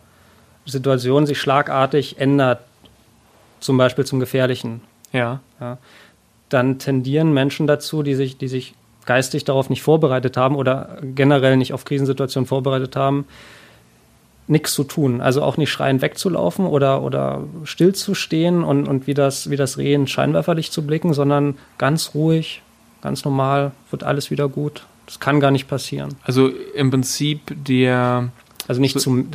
Situation sich schlagartig ändert, zum Beispiel zum Gefährlichen, ja. ja dann tendieren Menschen dazu, die sich, die sich geistig darauf nicht vorbereitet haben oder generell nicht auf Krisensituationen vorbereitet haben, nichts zu tun. Also auch nicht schreiend wegzulaufen oder, oder stillzustehen und, und wie, das, wie das Reh in Scheinwerferlicht zu blicken, sondern ganz ruhig, ganz normal, wird alles wieder gut. Das kann gar nicht passieren. Also im Prinzip der. Also nicht zum,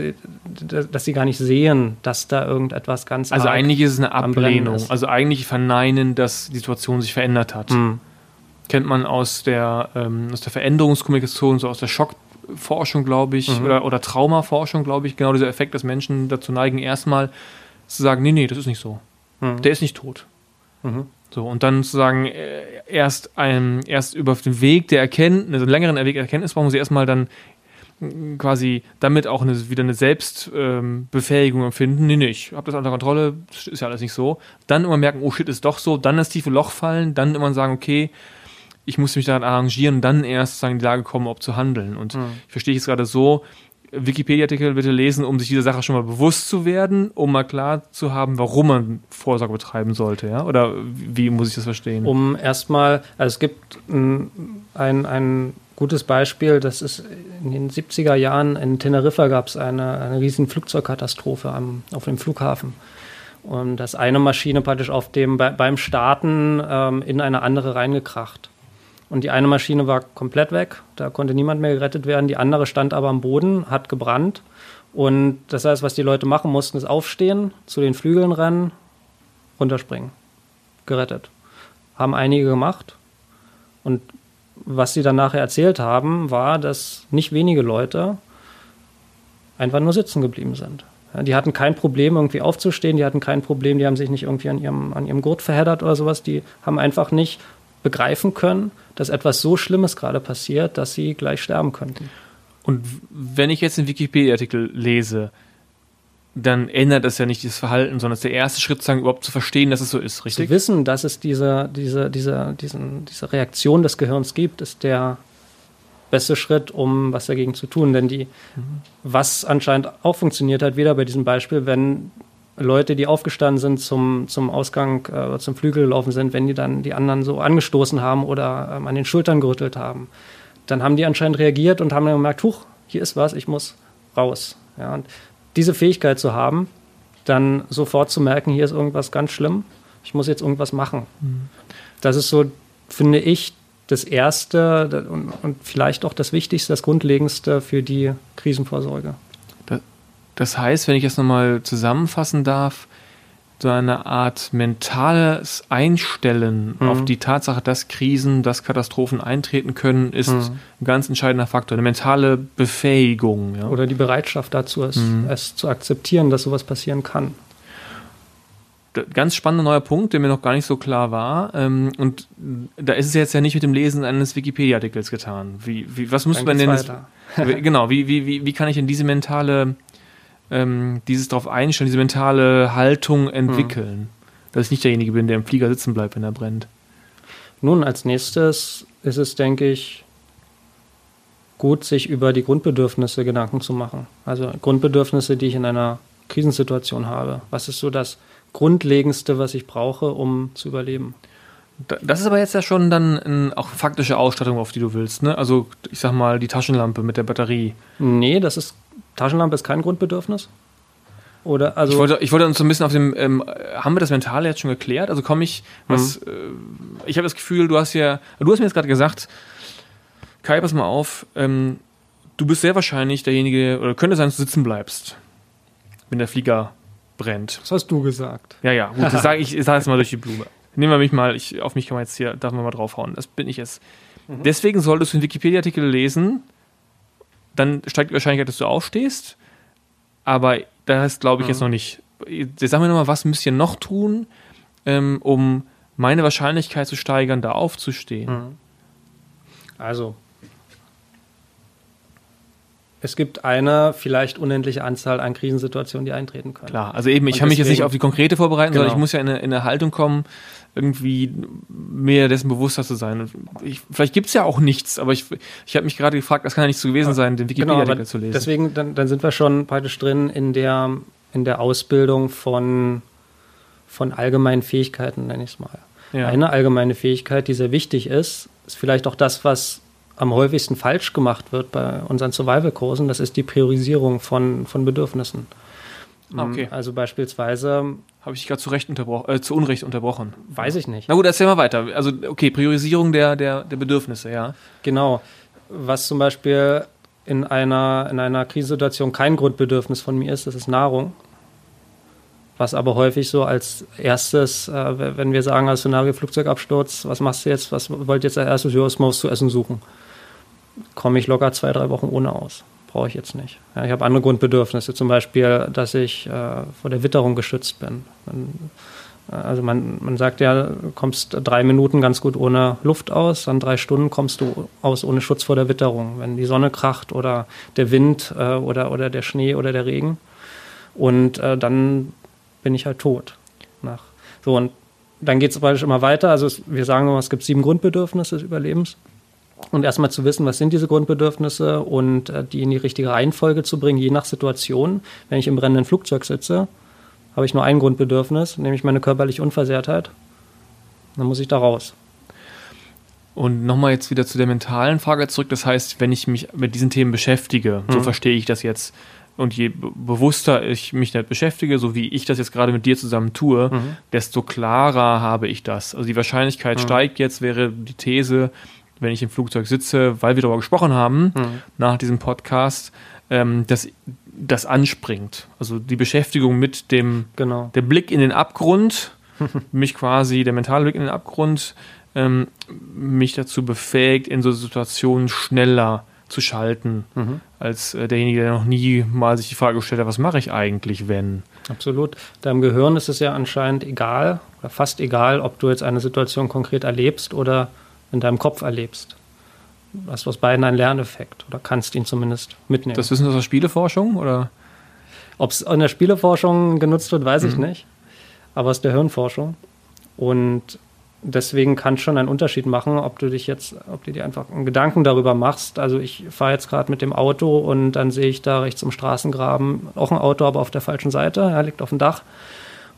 dass sie gar nicht sehen, dass da irgendetwas ganz. Also eigentlich ist es eine Ablehnung. Also eigentlich verneinen, dass die Situation sich verändert hat. Mhm. Kennt man aus der, ähm, aus der Veränderungskommunikation, so aus der Schock Forschung, glaube ich, mhm. oder, oder Traumaforschung, glaube ich, genau dieser Effekt, dass Menschen dazu neigen, erstmal zu sagen, nee, nee, das ist nicht so. Mhm. Der ist nicht tot. Mhm. So, und dann sozusagen äh, erst, ein, erst über den Weg der Erkenntnis, einen längeren Weg der Erkenntnis brauchen sie erstmal dann mm, quasi damit auch eine, wieder eine Selbstbefähigung ähm, empfinden. Nee, nee, ich habe das unter Kontrolle, das ist ja alles nicht so. Dann immer merken, oh shit, ist doch so, dann das tiefe Loch fallen, dann immer sagen, okay, ich muss mich daran arrangieren, dann erst sozusagen in die Lage kommen, ob zu handeln. Und mhm. ich verstehe es gerade so, Wikipedia-Artikel bitte lesen, um sich dieser Sache schon mal bewusst zu werden, um mal klar zu haben, warum man Vorsorge betreiben sollte, ja? Oder wie muss ich das verstehen? Um erstmal, also es gibt ein, ein, ein gutes Beispiel, das ist in den 70er Jahren in Teneriffa gab es eine, eine riesen Flugzeugkatastrophe am, auf dem Flughafen. Und dass eine Maschine praktisch auf dem, beim Starten ähm, in eine andere reingekracht. Und die eine Maschine war komplett weg, da konnte niemand mehr gerettet werden. Die andere stand aber am Boden, hat gebrannt. Und das heißt, was die Leute machen mussten, ist aufstehen, zu den Flügeln rennen, runterspringen. Gerettet. Haben einige gemacht. Und was sie dann nachher erzählt haben, war, dass nicht wenige Leute einfach nur sitzen geblieben sind. Die hatten kein Problem, irgendwie aufzustehen, die hatten kein Problem, die haben sich nicht irgendwie an ihrem, an ihrem Gurt verheddert oder sowas, die haben einfach nicht begreifen können, dass etwas so Schlimmes gerade passiert, dass sie gleich sterben könnten. Und wenn ich jetzt einen Wikipedia-Artikel lese, dann ändert das ja nicht dieses Verhalten, sondern es ist der erste Schritt, sagen, überhaupt zu verstehen, dass es so ist, richtig? Zu wissen, dass es diese, diese, diese, diesen, diese Reaktion des Gehirns gibt, ist der beste Schritt, um was dagegen zu tun. Denn die, mhm. was anscheinend auch funktioniert hat, wieder bei diesem Beispiel, wenn Leute, die aufgestanden sind zum, zum Ausgang, äh, zum Flügel gelaufen sind, wenn die dann die anderen so angestoßen haben oder ähm, an den Schultern gerüttelt haben, dann haben die anscheinend reagiert und haben dann gemerkt, huch, hier ist was, ich muss raus. Ja, und diese Fähigkeit zu haben, dann sofort zu merken, hier ist irgendwas ganz schlimm, ich muss jetzt irgendwas machen. Mhm. Das ist so, finde ich, das Erste und, und vielleicht auch das Wichtigste, das Grundlegendste für die Krisenvorsorge. Das heißt, wenn ich das nochmal zusammenfassen darf, so eine Art mentales Einstellen mhm. auf die Tatsache, dass Krisen, dass Katastrophen eintreten können, ist mhm. ein ganz entscheidender Faktor. Eine mentale Befähigung. Ja. Oder die Bereitschaft dazu, es, mhm. es zu akzeptieren, dass sowas passieren kann ganz spannender neuer Punkt, der mir noch gar nicht so klar war. Ähm, und da ist es jetzt ja nicht mit dem Lesen eines Wikipedia-Artikels getan. Wie, wie, was muss man denn? [LAUGHS] genau, wie, wie, wie, wie kann ich denn diese mentale ähm, dieses darauf einstellen, diese mentale Haltung entwickeln. Mhm. Dass ich nicht derjenige bin, der im Flieger sitzen bleibt, wenn er brennt. Nun, als nächstes ist es, denke ich, gut, sich über die Grundbedürfnisse Gedanken zu machen. Also Grundbedürfnisse, die ich in einer Krisensituation habe. Was ist so das Grundlegendste, was ich brauche, um zu überleben? Das ist aber jetzt ja schon dann auch faktische Ausstattung, auf die du willst, ne? Also ich sag mal die Taschenlampe mit der Batterie. Nee, das ist Taschenlampe ist kein Grundbedürfnis? Oder, also ich, wollte, ich wollte uns so ein bisschen auf dem, ähm, haben wir das Mentale jetzt schon geklärt? Also komme ich, was, mhm. äh, ich habe das Gefühl, du hast ja, du hast mir jetzt gerade gesagt, Kai, pass mal auf, ähm, du bist sehr wahrscheinlich derjenige, oder könnte sein, dass du sitzen bleibst, wenn der Flieger brennt. Das hast du gesagt. Ja, ja, gut, das [LAUGHS] sage ich, sage es mal durch die Blume. Nehmen wir mich mal, ich, auf mich kann man jetzt hier, darf man mal draufhauen, das bin ich es. Mhm. Deswegen solltest du einen Wikipedia-Artikel lesen, dann steigt die Wahrscheinlichkeit, dass du aufstehst. Aber das ist, glaube ich, mhm. jetzt noch nicht. Jetzt sagen wir nochmal, was müsst ihr noch tun, ähm, um meine Wahrscheinlichkeit zu steigern, da aufzustehen? Mhm. Also, es gibt eine vielleicht unendliche Anzahl an Krisensituationen, die eintreten können. Klar, also eben, ich kann mich jetzt nicht auf die konkrete vorbereiten, genau. sondern ich muss ja in eine, in eine Haltung kommen, irgendwie mehr dessen bewusster zu sein. Ich, vielleicht gibt es ja auch nichts, aber ich, ich habe mich gerade gefragt, das kann ja nicht so gewesen sein, den Wikipedia-Artikel genau, zu lesen. Deswegen, dann, dann sind wir schon praktisch drin in der, in der Ausbildung von, von allgemeinen Fähigkeiten, nenne ich es mal. Ja. Eine allgemeine Fähigkeit, die sehr wichtig ist, ist vielleicht auch das, was am häufigsten falsch gemacht wird bei unseren Survival-Kursen, das ist die Priorisierung von, von Bedürfnissen. Okay. Also beispielsweise habe ich gerade zu, Recht äh, zu Unrecht unterbrochen? Weiß ich nicht. Na gut, erzähl mal weiter. Also, okay, Priorisierung der, der, der Bedürfnisse, ja. Genau. Was zum Beispiel in einer, in einer Krisensituation kein Grundbedürfnis von mir ist, das ist Nahrung. Was aber häufig so als erstes, äh, wenn wir sagen, als Szenario Flugzeugabsturz, was machst du jetzt, was wollt ihr jetzt als erstes, ja, was musst du essen suchen? Komme ich locker zwei, drei Wochen ohne aus brauche ich jetzt nicht. Ja, ich habe andere Grundbedürfnisse, zum Beispiel, dass ich äh, vor der Witterung geschützt bin. Wenn, Also man, man sagt ja, du kommst drei Minuten ganz gut ohne Luft aus, dann drei Stunden kommst du aus ohne Schutz vor der Witterung, wenn die Sonne kracht oder der Wind äh, oder, oder der Schnee oder der Regen. Und äh, dann bin ich halt tot. Nach. So, und dann geht es immer weiter. Also es, wir sagen immer, es gibt sieben Grundbedürfnisse des Überlebens. Und erstmal zu wissen, was sind diese Grundbedürfnisse und äh, die in die richtige Reihenfolge zu bringen, je nach Situation. Wenn ich im brennenden Flugzeug sitze, habe ich nur ein Grundbedürfnis, nämlich meine körperliche Unversehrtheit. Dann muss ich da raus. Und nochmal jetzt wieder zu der mentalen Frage zurück. Das heißt, wenn ich mich mit diesen Themen beschäftige, mhm. so verstehe ich das jetzt, und je bewusster ich mich damit beschäftige, so wie ich das jetzt gerade mit dir zusammen tue, mhm. desto klarer habe ich das. Also die Wahrscheinlichkeit mhm. steigt jetzt, wäre die These, wenn ich im Flugzeug sitze, weil wir darüber gesprochen haben, mhm. nach diesem Podcast, ähm, dass das anspringt. Also die Beschäftigung mit dem genau. der Blick in den Abgrund, [LAUGHS] mich quasi, der mentale Blick in den Abgrund, ähm, mich dazu befähigt, in so Situationen schneller zu schalten, mhm. als äh, derjenige, der noch nie mal sich die Frage gestellt hat, was mache ich eigentlich, wenn? Absolut. Deinem Gehirn ist es ja anscheinend egal, oder fast egal, ob du jetzt eine Situation konkret erlebst oder in deinem Kopf erlebst. Du hast aus beiden einen Lerneffekt oder kannst ihn zumindest mitnehmen. Das wissen aus der Spieleforschung oder? Ob es in der Spieleforschung genutzt wird, weiß mhm. ich nicht. Aber aus der Hirnforschung. Und deswegen kann es schon einen Unterschied machen, ob du dich jetzt, ob du dir einfach einen Gedanken darüber machst. Also ich fahre jetzt gerade mit dem Auto und dann sehe ich da rechts im Straßengraben auch ein Auto, aber auf der falschen Seite, er liegt auf dem Dach.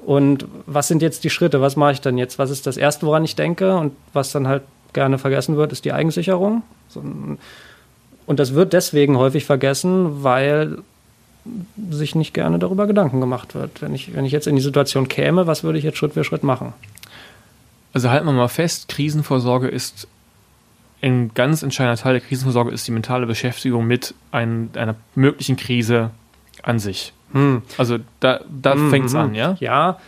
Und was sind jetzt die Schritte? Was mache ich dann jetzt? Was ist das Erste, woran ich denke? Und was dann halt gerne vergessen wird, ist die Eigensicherung. Und das wird deswegen häufig vergessen, weil sich nicht gerne darüber Gedanken gemacht wird. Wenn ich, wenn ich jetzt in die Situation käme, was würde ich jetzt Schritt für Schritt machen? Also halten wir mal fest, Krisenvorsorge ist ein ganz entscheidender Teil der Krisenvorsorge ist die mentale Beschäftigung mit ein, einer möglichen Krise an sich. Hm. Also da, da hm, fängt es hm, an, ja? Ja,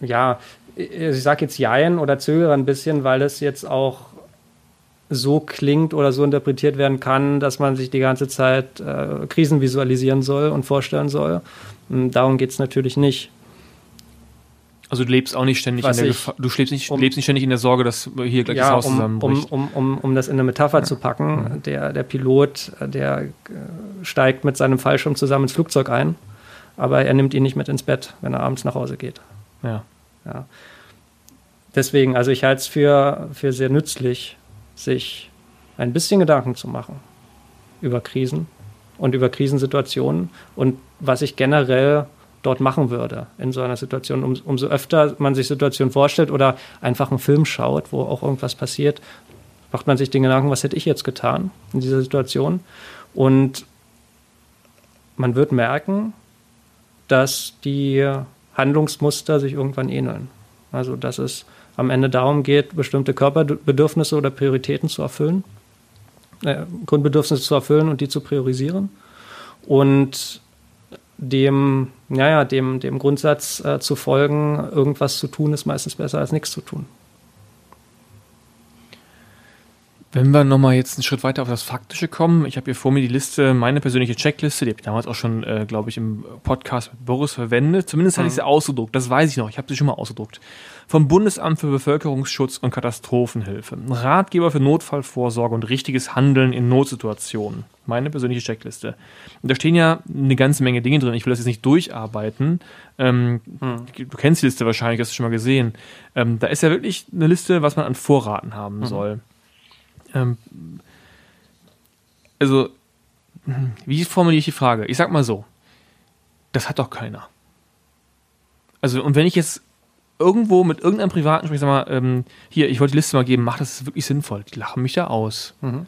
ja. Ich sage jetzt Jein oder zögere ein bisschen, weil es jetzt auch so klingt oder so interpretiert werden kann, dass man sich die ganze Zeit äh, Krisen visualisieren soll und vorstellen soll. Und darum geht es natürlich nicht. Also du lebst auch nicht ständig Was in der Gefahr, du lebst nicht, um, lebst nicht ständig in der Sorge, dass hier gleich ja, das Haus um, zusammenbricht. Um, um, um, das in eine Metapher ja. zu packen, mhm. der, der Pilot, der äh, steigt mit seinem Fallschirm zusammen ins Flugzeug ein, aber er nimmt ihn nicht mit ins Bett, wenn er abends nach Hause geht. Ja. Ja. Deswegen, also ich halte es für, für sehr nützlich, sich ein bisschen Gedanken zu machen über Krisen und über Krisensituationen und was ich generell dort machen würde in so einer Situation. Um, umso öfter man sich Situationen vorstellt oder einfach einen Film schaut, wo auch irgendwas passiert, macht man sich den Gedanken, was hätte ich jetzt getan in dieser Situation? Und man wird merken, dass die Handlungsmuster sich irgendwann ähneln. Also, dass es am Ende darum geht, bestimmte Körperbedürfnisse oder Prioritäten zu erfüllen, äh, Grundbedürfnisse zu erfüllen und die zu priorisieren. Und dem, naja, dem, dem Grundsatz äh, zu folgen, irgendwas zu tun, ist meistens besser als nichts zu tun. Wenn wir nochmal jetzt einen Schritt weiter auf das Faktische kommen, ich habe hier vor mir die Liste, meine persönliche Checkliste, die habe ich damals auch schon, äh, glaube ich, im Podcast mit Boris verwendet. Zumindest mhm. hatte ich sie ausgedruckt, das weiß ich noch, ich habe sie schon mal ausgedruckt. Vom Bundesamt für Bevölkerungsschutz und Katastrophenhilfe. Ratgeber für Notfallvorsorge und richtiges Handeln in Notsituationen. Meine persönliche Checkliste. Und da stehen ja eine ganze Menge Dinge drin. Ich will das jetzt nicht durcharbeiten. Ähm, mhm. Du kennst die Liste wahrscheinlich, hast du schon mal gesehen. Ähm, da ist ja wirklich eine Liste, was man an Vorraten haben mhm. soll. Ähm, also, wie formuliere ich die Frage? Ich sag mal so, das hat doch keiner. Also, und wenn ich jetzt irgendwo mit irgendeinem Privaten spreche, sag mal, ähm, hier, ich wollte die Liste mal geben, macht das wirklich sinnvoll? Die lachen mich da aus. Mhm.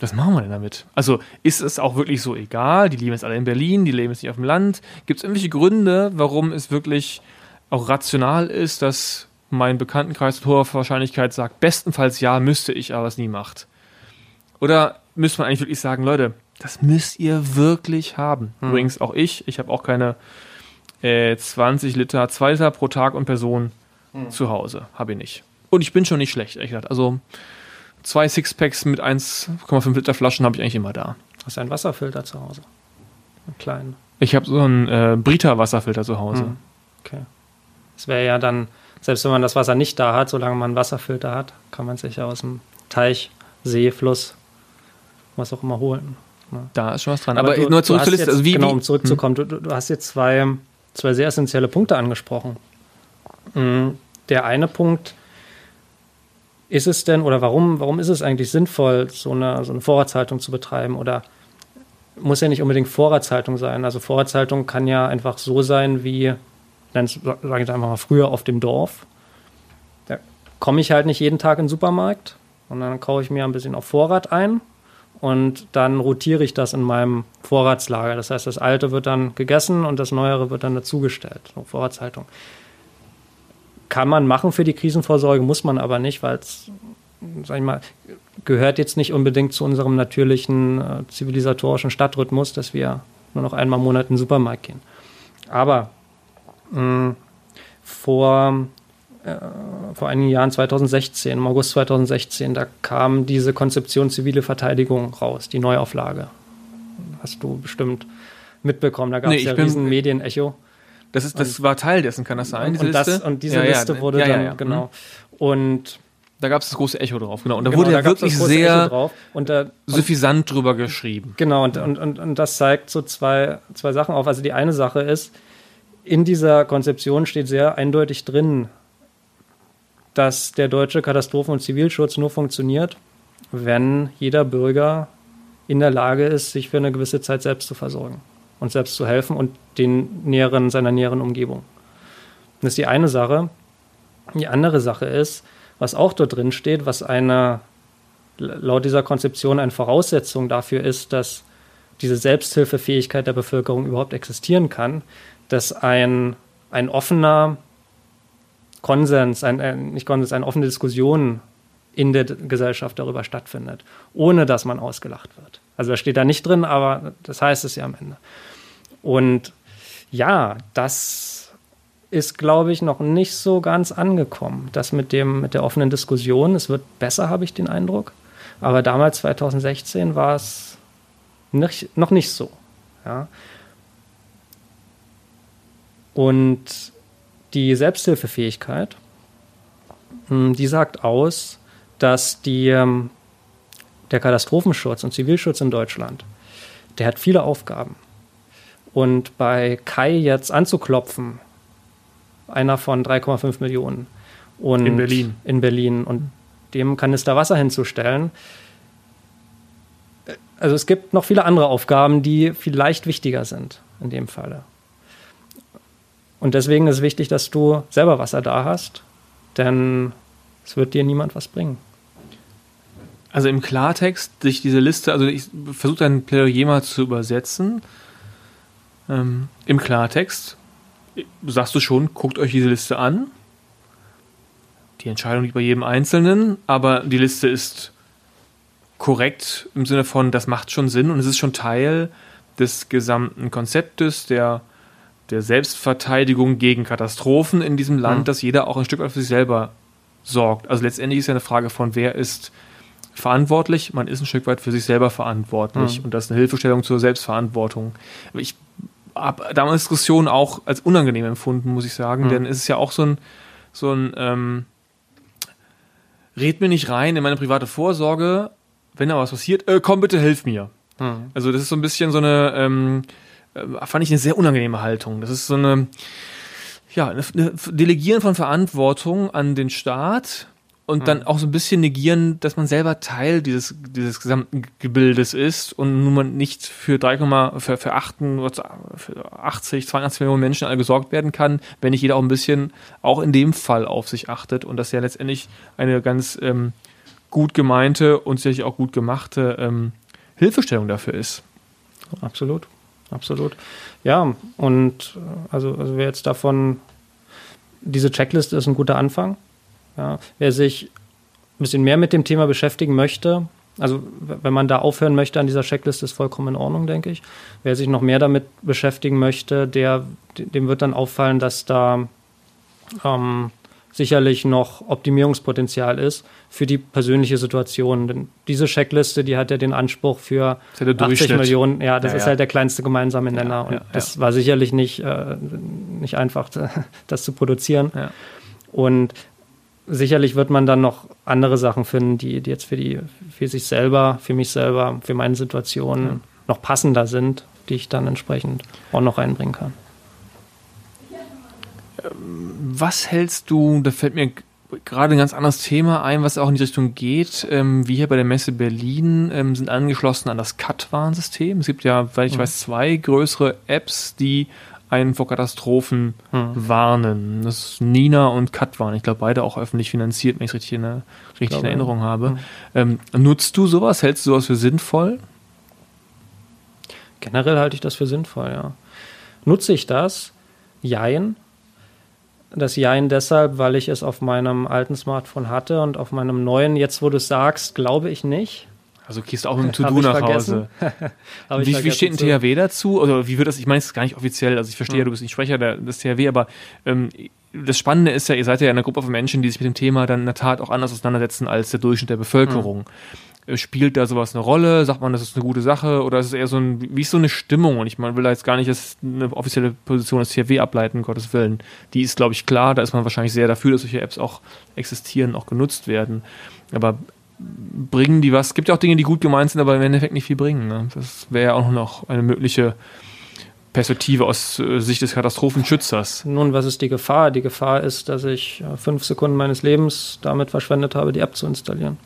Was machen wir denn damit? Also ist es auch wirklich so egal? Die leben jetzt alle in Berlin, die leben jetzt nicht auf dem Land. Gibt es irgendwelche Gründe, warum es wirklich auch rational ist, dass mein Bekanntenkreis mit hoher Wahrscheinlichkeit sagt, bestenfalls ja, müsste ich, aber es nie macht. Oder müsste man eigentlich wirklich sagen, Leute, das müsst ihr wirklich haben. Hm. Übrigens auch ich, ich habe auch keine äh, 20 Liter, 2 Liter pro Tag und Person hm. zu Hause. Habe ich nicht. Und ich bin schon nicht schlecht, ehrlich gesagt. Also zwei Sixpacks mit 1,5 Liter Flaschen habe ich eigentlich immer da. Hast du einen Wasserfilter zu Hause? Einen kleinen? Ich habe so einen äh, Brita-Wasserfilter zu Hause. Hm. Okay. Es wäre ja dann, selbst wenn man das Wasser nicht da hat, solange man einen Wasserfilter hat, kann man sich ja aus dem Teich, See, Fluss, was auch immer holen. Ne? Da ist schon was dran. Aber, Aber du, nur zurück zur Liste. Also wie, genau, um zurückzukommen, hm. du, du, hast jetzt zwei, zwei sehr essentielle Punkte angesprochen. Hm, der eine Punkt, ist es denn oder warum, warum ist es eigentlich sinnvoll, so eine, so eine Vorratshaltung zu betreiben? Oder muss ja nicht unbedingt Vorratshaltung sein. Also Vorratshaltung kann ja einfach so sein wie, sage ich einfach mal früher auf dem Dorf. Da komme ich halt nicht jeden Tag in den Supermarkt und dann kaufe ich mir ein bisschen auf Vorrat ein und dann rotiere ich das in meinem Vorratslager. Das heißt, das Alte wird dann gegessen und das Neuere wird dann dazugestellt. So Vorratshaltung. Kann man machen für die Krisenvorsorge, muss man aber nicht, weil es, sag ich mal, gehört jetzt nicht unbedingt zu unserem natürlichen äh, zivilisatorischen Stadtrhythmus, dass wir nur noch einmal im Monat in den Supermarkt gehen. Aber mh, vor, äh, vor einigen Jahren, 2016, im August 2016, da kam diese Konzeption zivile Verteidigung raus, die Neuauflage. Hast du bestimmt mitbekommen. Da gab es nee, ja riesen Medienecho. Das, ist, das und, war Teil dessen, kann das sein? Diese und, das, und diese ja, Liste ja, wurde ja, dann, genau. Mhm. Und da gab es das große Echo drauf, genau. Und da genau, wurde ja wirklich sehr und da, suffisant drüber geschrieben. Genau, und, und, und, und das zeigt so zwei, zwei Sachen auf. Also die eine Sache ist, in dieser Konzeption steht sehr eindeutig drin, dass der deutsche Katastrophen- und Zivilschutz nur funktioniert, wenn jeder Bürger in der Lage ist, sich für eine gewisse Zeit selbst zu versorgen und selbst zu helfen und den näheren, seiner näheren Umgebung. Das ist die eine Sache. Die andere Sache ist, was auch dort drin steht, was eine, laut dieser Konzeption eine Voraussetzung dafür ist, dass diese Selbsthilfefähigkeit der Bevölkerung überhaupt existieren kann, dass ein, ein offener Konsens, ein, ein, nicht Konsens, eine offene Diskussion in der Gesellschaft darüber stattfindet, ohne dass man ausgelacht wird. Also das steht da nicht drin, aber das heißt es ja am Ende. Und ja, das ist, glaube ich, noch nicht so ganz angekommen. Das mit, dem, mit der offenen Diskussion, es wird besser, habe ich den Eindruck. Aber damals, 2016, war es nicht, noch nicht so. Ja. Und die Selbsthilfefähigkeit, hm, die sagt aus, dass die, ähm, der Katastrophenschutz und Zivilschutz in Deutschland, der hat viele Aufgaben. Und bei Kai jetzt anzuklopfen, einer von 3,5 Millionen. Und in Berlin. In Berlin. Und dem Kanister Wasser hinzustellen. Also es gibt noch viele andere Aufgaben, die vielleicht wichtiger sind in dem Falle. Und deswegen ist es wichtig, dass du selber Wasser da hast, denn es wird dir niemand was bringen. Also im Klartext, sich diese Liste, also ich versuche dein Plädoyer mal zu übersetzen. Ähm, Im Klartext, sagst du schon, guckt euch diese Liste an. Die Entscheidung liegt bei jedem Einzelnen, aber die Liste ist korrekt im Sinne von, das macht schon Sinn und es ist schon Teil des gesamten Konzeptes der, der Selbstverteidigung gegen Katastrophen in diesem Land, mhm. dass jeder auch ein Stück weit für sich selber sorgt. Also letztendlich ist ja eine Frage von, wer ist verantwortlich. Man ist ein Stück weit für sich selber verantwortlich mhm. und das ist eine Hilfestellung zur Selbstverantwortung. Ich habe damals Diskussionen auch als unangenehm empfunden, muss ich sagen, mhm. denn es ist ja auch so ein, so ein ähm, red mir nicht rein in meine private Vorsorge, wenn da was passiert, äh, komm bitte, hilf mir. Mhm. Also das ist so ein bisschen so eine, ähm, äh, fand ich eine sehr unangenehme Haltung. Das ist so eine, ja, eine, Delegieren von Verantwortung an den Staat und dann auch so ein bisschen negieren, dass man selber Teil dieses, dieses gesamten Gebildes ist und nun man nicht für 3, für, für, 8, für 80, 82 Millionen Menschen alle gesorgt werden kann, wenn nicht jeder auch ein bisschen auch in dem Fall auf sich achtet und das ja letztendlich eine ganz ähm, gut gemeinte und sicherlich auch gut gemachte ähm, Hilfestellung dafür ist. Absolut, absolut. Ja, und äh, also, also wer jetzt davon, diese Checkliste ist ein guter Anfang ja, wer sich ein bisschen mehr mit dem Thema beschäftigen möchte, also wenn man da aufhören möchte an dieser Checkliste, ist vollkommen in Ordnung, denke ich. Wer sich noch mehr damit beschäftigen möchte, der, dem wird dann auffallen, dass da ähm, sicherlich noch Optimierungspotenzial ist für die persönliche Situation. Denn diese Checkliste, die hat ja den Anspruch für ja 80 Millionen, ja, das Ja, ist ja. halt der kleinste gemeinsame Nenner. Ja, und ja, das war sicherlich nicht, äh, nicht einfach, [LAUGHS] das zu produzieren. Ja. Und sicherlich wird man dann noch andere Sachen finden, die, die jetzt für die, für sich selber, für mich selber, für meine Situation Ja. noch passender sind, die ich dann entsprechend auch noch reinbringen kann. Was hältst du, da fällt mir gerade ein ganz anderes Thema ein, was auch in die Richtung geht. Ähm, wir hier bei der Messe Berlin ähm, sind angeschlossen an das CAT-Warnsystem. Es gibt ja, weil ich Mhm. weiß, zwei größere Apps, die einen vor Katastrophen Mhm. warnen. Das ist Nina und CAT-Warn. Ich glaube, beide auch öffentlich finanziert, wenn ich es richtig in, der- richtig glaube, in Erinnerung habe. Mhm. Ähm, nutzt du sowas? Hältst du sowas für sinnvoll? Generell halte ich das für sinnvoll, ja. Nutze ich das? Jein. Das Jein deshalb, weil ich es auf meinem alten Smartphone hatte und auf meinem neuen, jetzt wo du es sagst, glaube ich nicht. Also gehst du auch mit dem [LAUGHS] To-Do nach vergessen. [LAUGHS] [LAUGHS] Hause. Wie, wie steht ein THW dazu? Oder wie wird das? Ich meine, es ist gar nicht offiziell. Also ich verstehe, Mhm. du bist nicht Sprecher der, des THW, aber ähm, das Spannende ist ja, ihr seid ja eine Gruppe von Menschen, die sich mit dem Thema dann in der Tat auch anders auseinandersetzen als der Durchschnitt der Bevölkerung. Äh, Spielt da sowas eine Rolle? Sagt man, das ist eine gute Sache? Oder ist es eher so ein, wie ist so eine Stimmung? Und ich meine, will da jetzt gar nicht das eine offizielle Position des THW ableiten, Gottes Willen. Die ist, glaube ich, klar. Da ist man wahrscheinlich sehr dafür, dass solche Apps auch existieren, auch genutzt werden. Aber bringen die was? Es gibt ja auch Dinge, die gut gemeint sind, aber im Endeffekt nicht viel bringen. Ne? Das wäre ja auch noch eine mögliche Perspektive aus äh, Sicht des Katastrophenschützers. Nun, was ist die Gefahr? Die Gefahr ist, dass ich äh, fünf Sekunden meines Lebens damit verschwendet habe, die App zu installieren.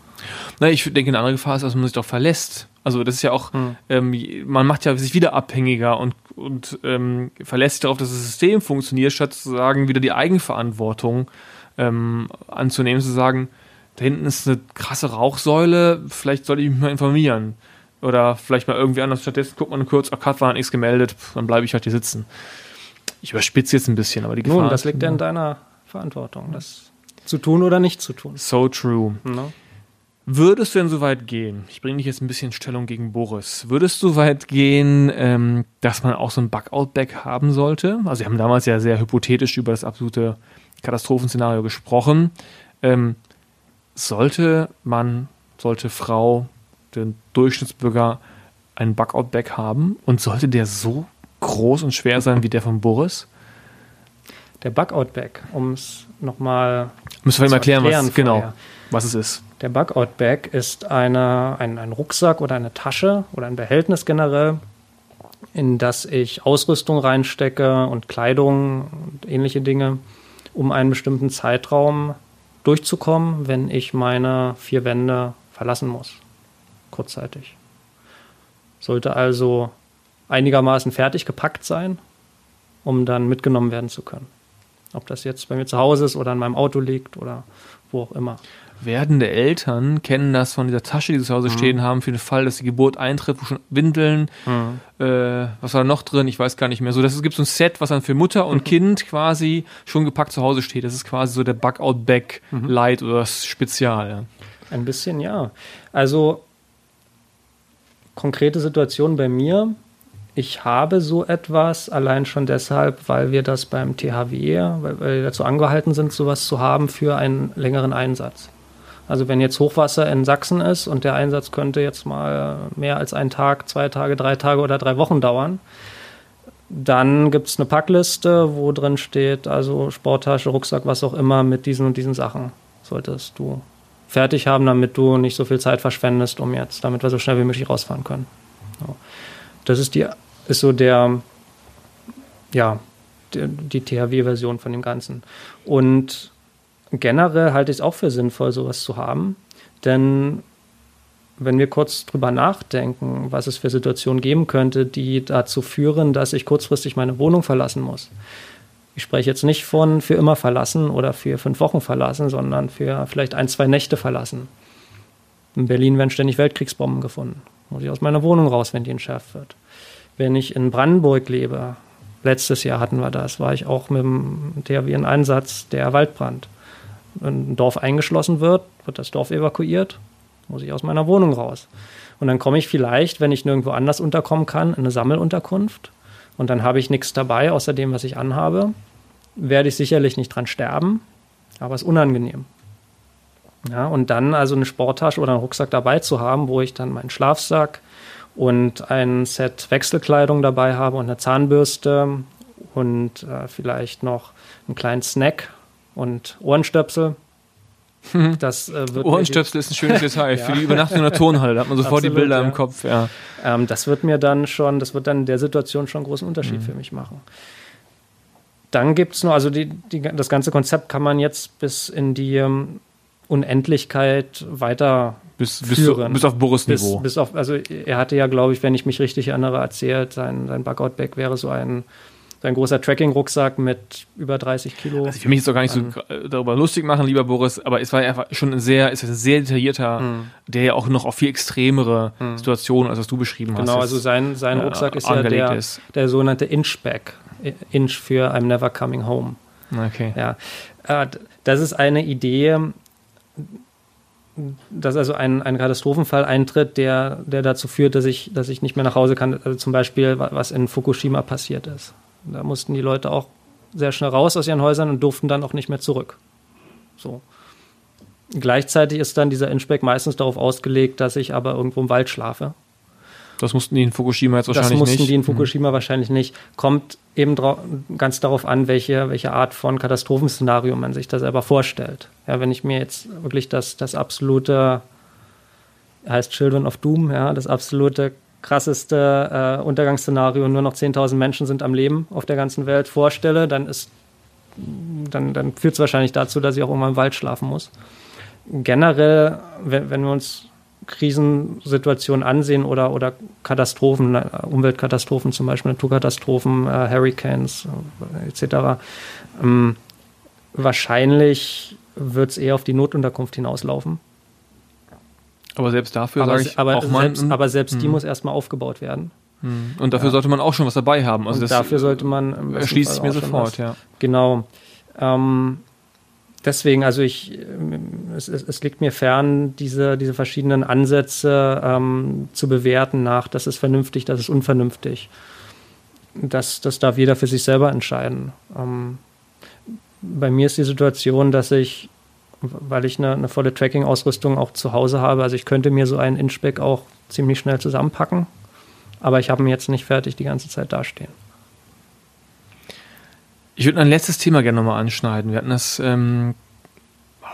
Na, ich denke, eine andere Gefahr ist, dass man sich doch verlässt. Also das ist ja auch, Hm. ähm, man macht ja sich wieder abhängiger und, und ähm, verlässt sich darauf, dass das System funktioniert, statt zu sagen, wieder die Eigenverantwortung ähm, anzunehmen, zu sagen, da hinten ist eine krasse Rauchsäule, vielleicht sollte ich mich mal informieren. Oder vielleicht mal irgendwie anders. Stattdessen guckt man kurz, ach, Kat war nichts gemeldet, pf, dann bleibe ich halt hier sitzen. Ich überspitze jetzt ein bisschen, aber die Gefahr Nun, das liegt ja in deiner Verantwortung, das zu tun oder nicht zu tun. So true. Ne? Würdest du denn so weit gehen? Ich bringe dich jetzt ein bisschen Stellung gegen Boris. Würdest du so weit gehen, ähm, dass man auch so ein Bug-Out-Back haben sollte? Also, wir haben damals ja sehr hypothetisch über das absolute Katastrophenszenario gesprochen. Ähm, sollte man, sollte Frau, den Durchschnittsbürger einen Bug-Out-Back haben? Und sollte der so groß und schwer sein wie der von Boris? Der Bug-Out-Bag, um es nochmal Müssen wir ihm Zu erklären, was, erklären genau, was es ist. Der Bug-Out-Bag ist eine, ein, ein Rucksack oder eine Tasche oder ein Behältnis generell, in das ich Ausrüstung reinstecke und Kleidung und ähnliche Dinge, um einen bestimmten Zeitraum durchzukommen, wenn ich meine vier Wände verlassen muss. Kurzzeitig. Sollte also einigermaßen fertig gepackt sein, um dann mitgenommen werden zu können. Ob das jetzt bei mir zu Hause ist oder in meinem Auto liegt oder wo auch immer. werdende Eltern kennen das von dieser Tasche, die sie zu Hause stehen haben, für den Fall, dass die Geburt eintritt, wo schon Windeln, äh, was war da noch drin, ich weiß gar nicht mehr. So, das gibt so ein Set, was dann für Mutter und [LAUGHS] Kind quasi schon gepackt zu Hause steht. Das ist quasi so der Bug-Out-Bag Light oder das Spezial. Ja. Ein bisschen, ja. Also konkrete Situation bei mir. Ich habe so etwas allein schon deshalb, weil wir das beim THW, weil wir dazu angehalten sind, sowas zu haben für einen längeren Einsatz. Also wenn jetzt Hochwasser in Sachsen ist und der Einsatz könnte jetzt mal mehr als einen Tag, zwei Tage, drei Tage oder drei Wochen dauern, dann gibt es eine Packliste, wo drin steht, also Sporttasche, Rucksack, was auch immer, mit diesen und diesen Sachen solltest du fertig haben, damit du nicht so viel Zeit verschwendest, um jetzt, damit wir so schnell wie möglich rausfahren können. Ja. Das ist die, ist so der, ja, die, die THW-Version von dem Ganzen. Und generell halte ich es auch für sinnvoll, sowas zu haben, denn wenn wir kurz drüber nachdenken, was es für Situationen geben könnte, die dazu führen, dass ich kurzfristig meine Wohnung verlassen muss. Ich spreche jetzt nicht von für immer verlassen oder für fünf Wochen verlassen, sondern für vielleicht ein, zwei Nächte verlassen. In Berlin werden ständig Weltkriegsbomben gefunden. Muss ich aus meiner Wohnung raus, wenn die entschärft wird. Wenn ich in Brandenburg lebe, letztes Jahr hatten wir das, war ich auch mit dem THW in Einsatz, der Waldbrand. Wenn ein Dorf eingeschlossen wird, wird das Dorf evakuiert, muss ich aus meiner Wohnung raus. Und dann komme ich vielleicht, wenn ich nirgendwo anders unterkommen kann, in eine Sammelunterkunft. Und dann habe ich nichts dabei, außer dem, was ich anhabe. Werde ich sicherlich nicht dran sterben. Aber es ist unangenehm. Ja, und dann also eine Sporttasche oder einen Rucksack dabei zu haben, wo ich dann meinen Schlafsack und ein Set Wechselkleidung dabei habe und eine Zahnbürste und äh, vielleicht noch einen kleinen Snack und Ohrenstöpsel. Das, äh, Ohrenstöpsel ist ein schönes [LAUGHS] Detail ja. für die Übernachtung in der Turnhalle. Da hat man sofort Absolut, die Bilder ja. im Kopf. Ja. Ähm, das wird mir dann schon, das wird dann in der Situation schon einen großen Unterschied mhm. für mich machen. Dann gibt es noch, also die, die, das ganze Konzept kann man jetzt bis in die ähm, Unendlichkeit weiter bis, führen. Bis, auf Boris-Niveau. Bis, bis, auf, also er hatte ja, glaube ich, wenn ich mich richtig erinnere, erzählt, sein, sein Bugout-Bag wäre so ein, so ein großer Tracking-Rucksack mit über 30 Kilo. Also ich will mich jetzt auch gar nicht so darüber lustig machen, lieber Boris, aber es war einfach schon ein sehr, ist ein sehr detaillierter, mhm. der ja auch noch auf viel extremere mhm. Situationen, als was du beschrieben genau, hast. Genau, also sein, sein äh, Rucksack ist ja der, ist. der sogenannte Inch-Bag. Inch für I'm Never Coming Home. Okay. Ja. Äh, das ist eine Idee, dass also ein, ein Katastrophenfall eintritt, der, der dazu führt, dass ich, dass ich nicht mehr nach Hause kann. Also zum Beispiel, was in Fukushima passiert ist. Da mussten die Leute auch sehr schnell raus aus ihren Häusern und durften dann auch nicht mehr zurück. So. Gleichzeitig ist dann dieser Inspec meistens darauf ausgelegt, dass ich aber irgendwo im Wald schlafe. Das mussten die in Fukushima jetzt wahrscheinlich nicht. Das mussten nicht. die in Fukushima mhm. wahrscheinlich nicht. Kommt eben ganz darauf an, welche, welche Art von Katastrophenszenario man sich da selber vorstellt. Ja, wenn ich mir jetzt wirklich das, das absolute, heißt Children of Doom, ja, das absolute krasseste äh, Untergangsszenario, nur noch 10.000 Menschen sind am Leben auf der ganzen Welt vorstelle, dann ist dann, dann führt es wahrscheinlich dazu, dass ich auch irgendwann im Wald schlafen muss. Generell, wenn, wenn wir uns Krisensituationen ansehen oder, oder Katastrophen, Umweltkatastrophen zum Beispiel, Naturkatastrophen, äh, Hurricanes äh, etc. Ähm, wahrscheinlich wird es eher auf die Notunterkunft hinauslaufen. Aber selbst dafür aber, ich aber auch selbst, mal, aber selbst die hm. muss erstmal aufgebaut werden. Hm. Und dafür ja. sollte man auch schon was dabei haben. Also dafür sollte man erschließt sich mir sofort, ja. Genau. Ähm, deswegen, also ich, es, es, liegt mir fern, diese, diese verschiedenen Ansätze ähm, zu bewerten nach, das ist vernünftig, das ist unvernünftig. Das, das darf jeder für sich selber entscheiden. Ähm, bei mir ist die Situation, dass ich, weil ich eine, eine volle Tracking-Ausrüstung auch zu Hause habe, also ich könnte mir so einen Inchback auch ziemlich schnell zusammenpacken, aber ich habe ihn jetzt nicht fertig die ganze Zeit dastehen. Ich würde ein letztes Thema gerne nochmal anschneiden. Wir hatten das ähm,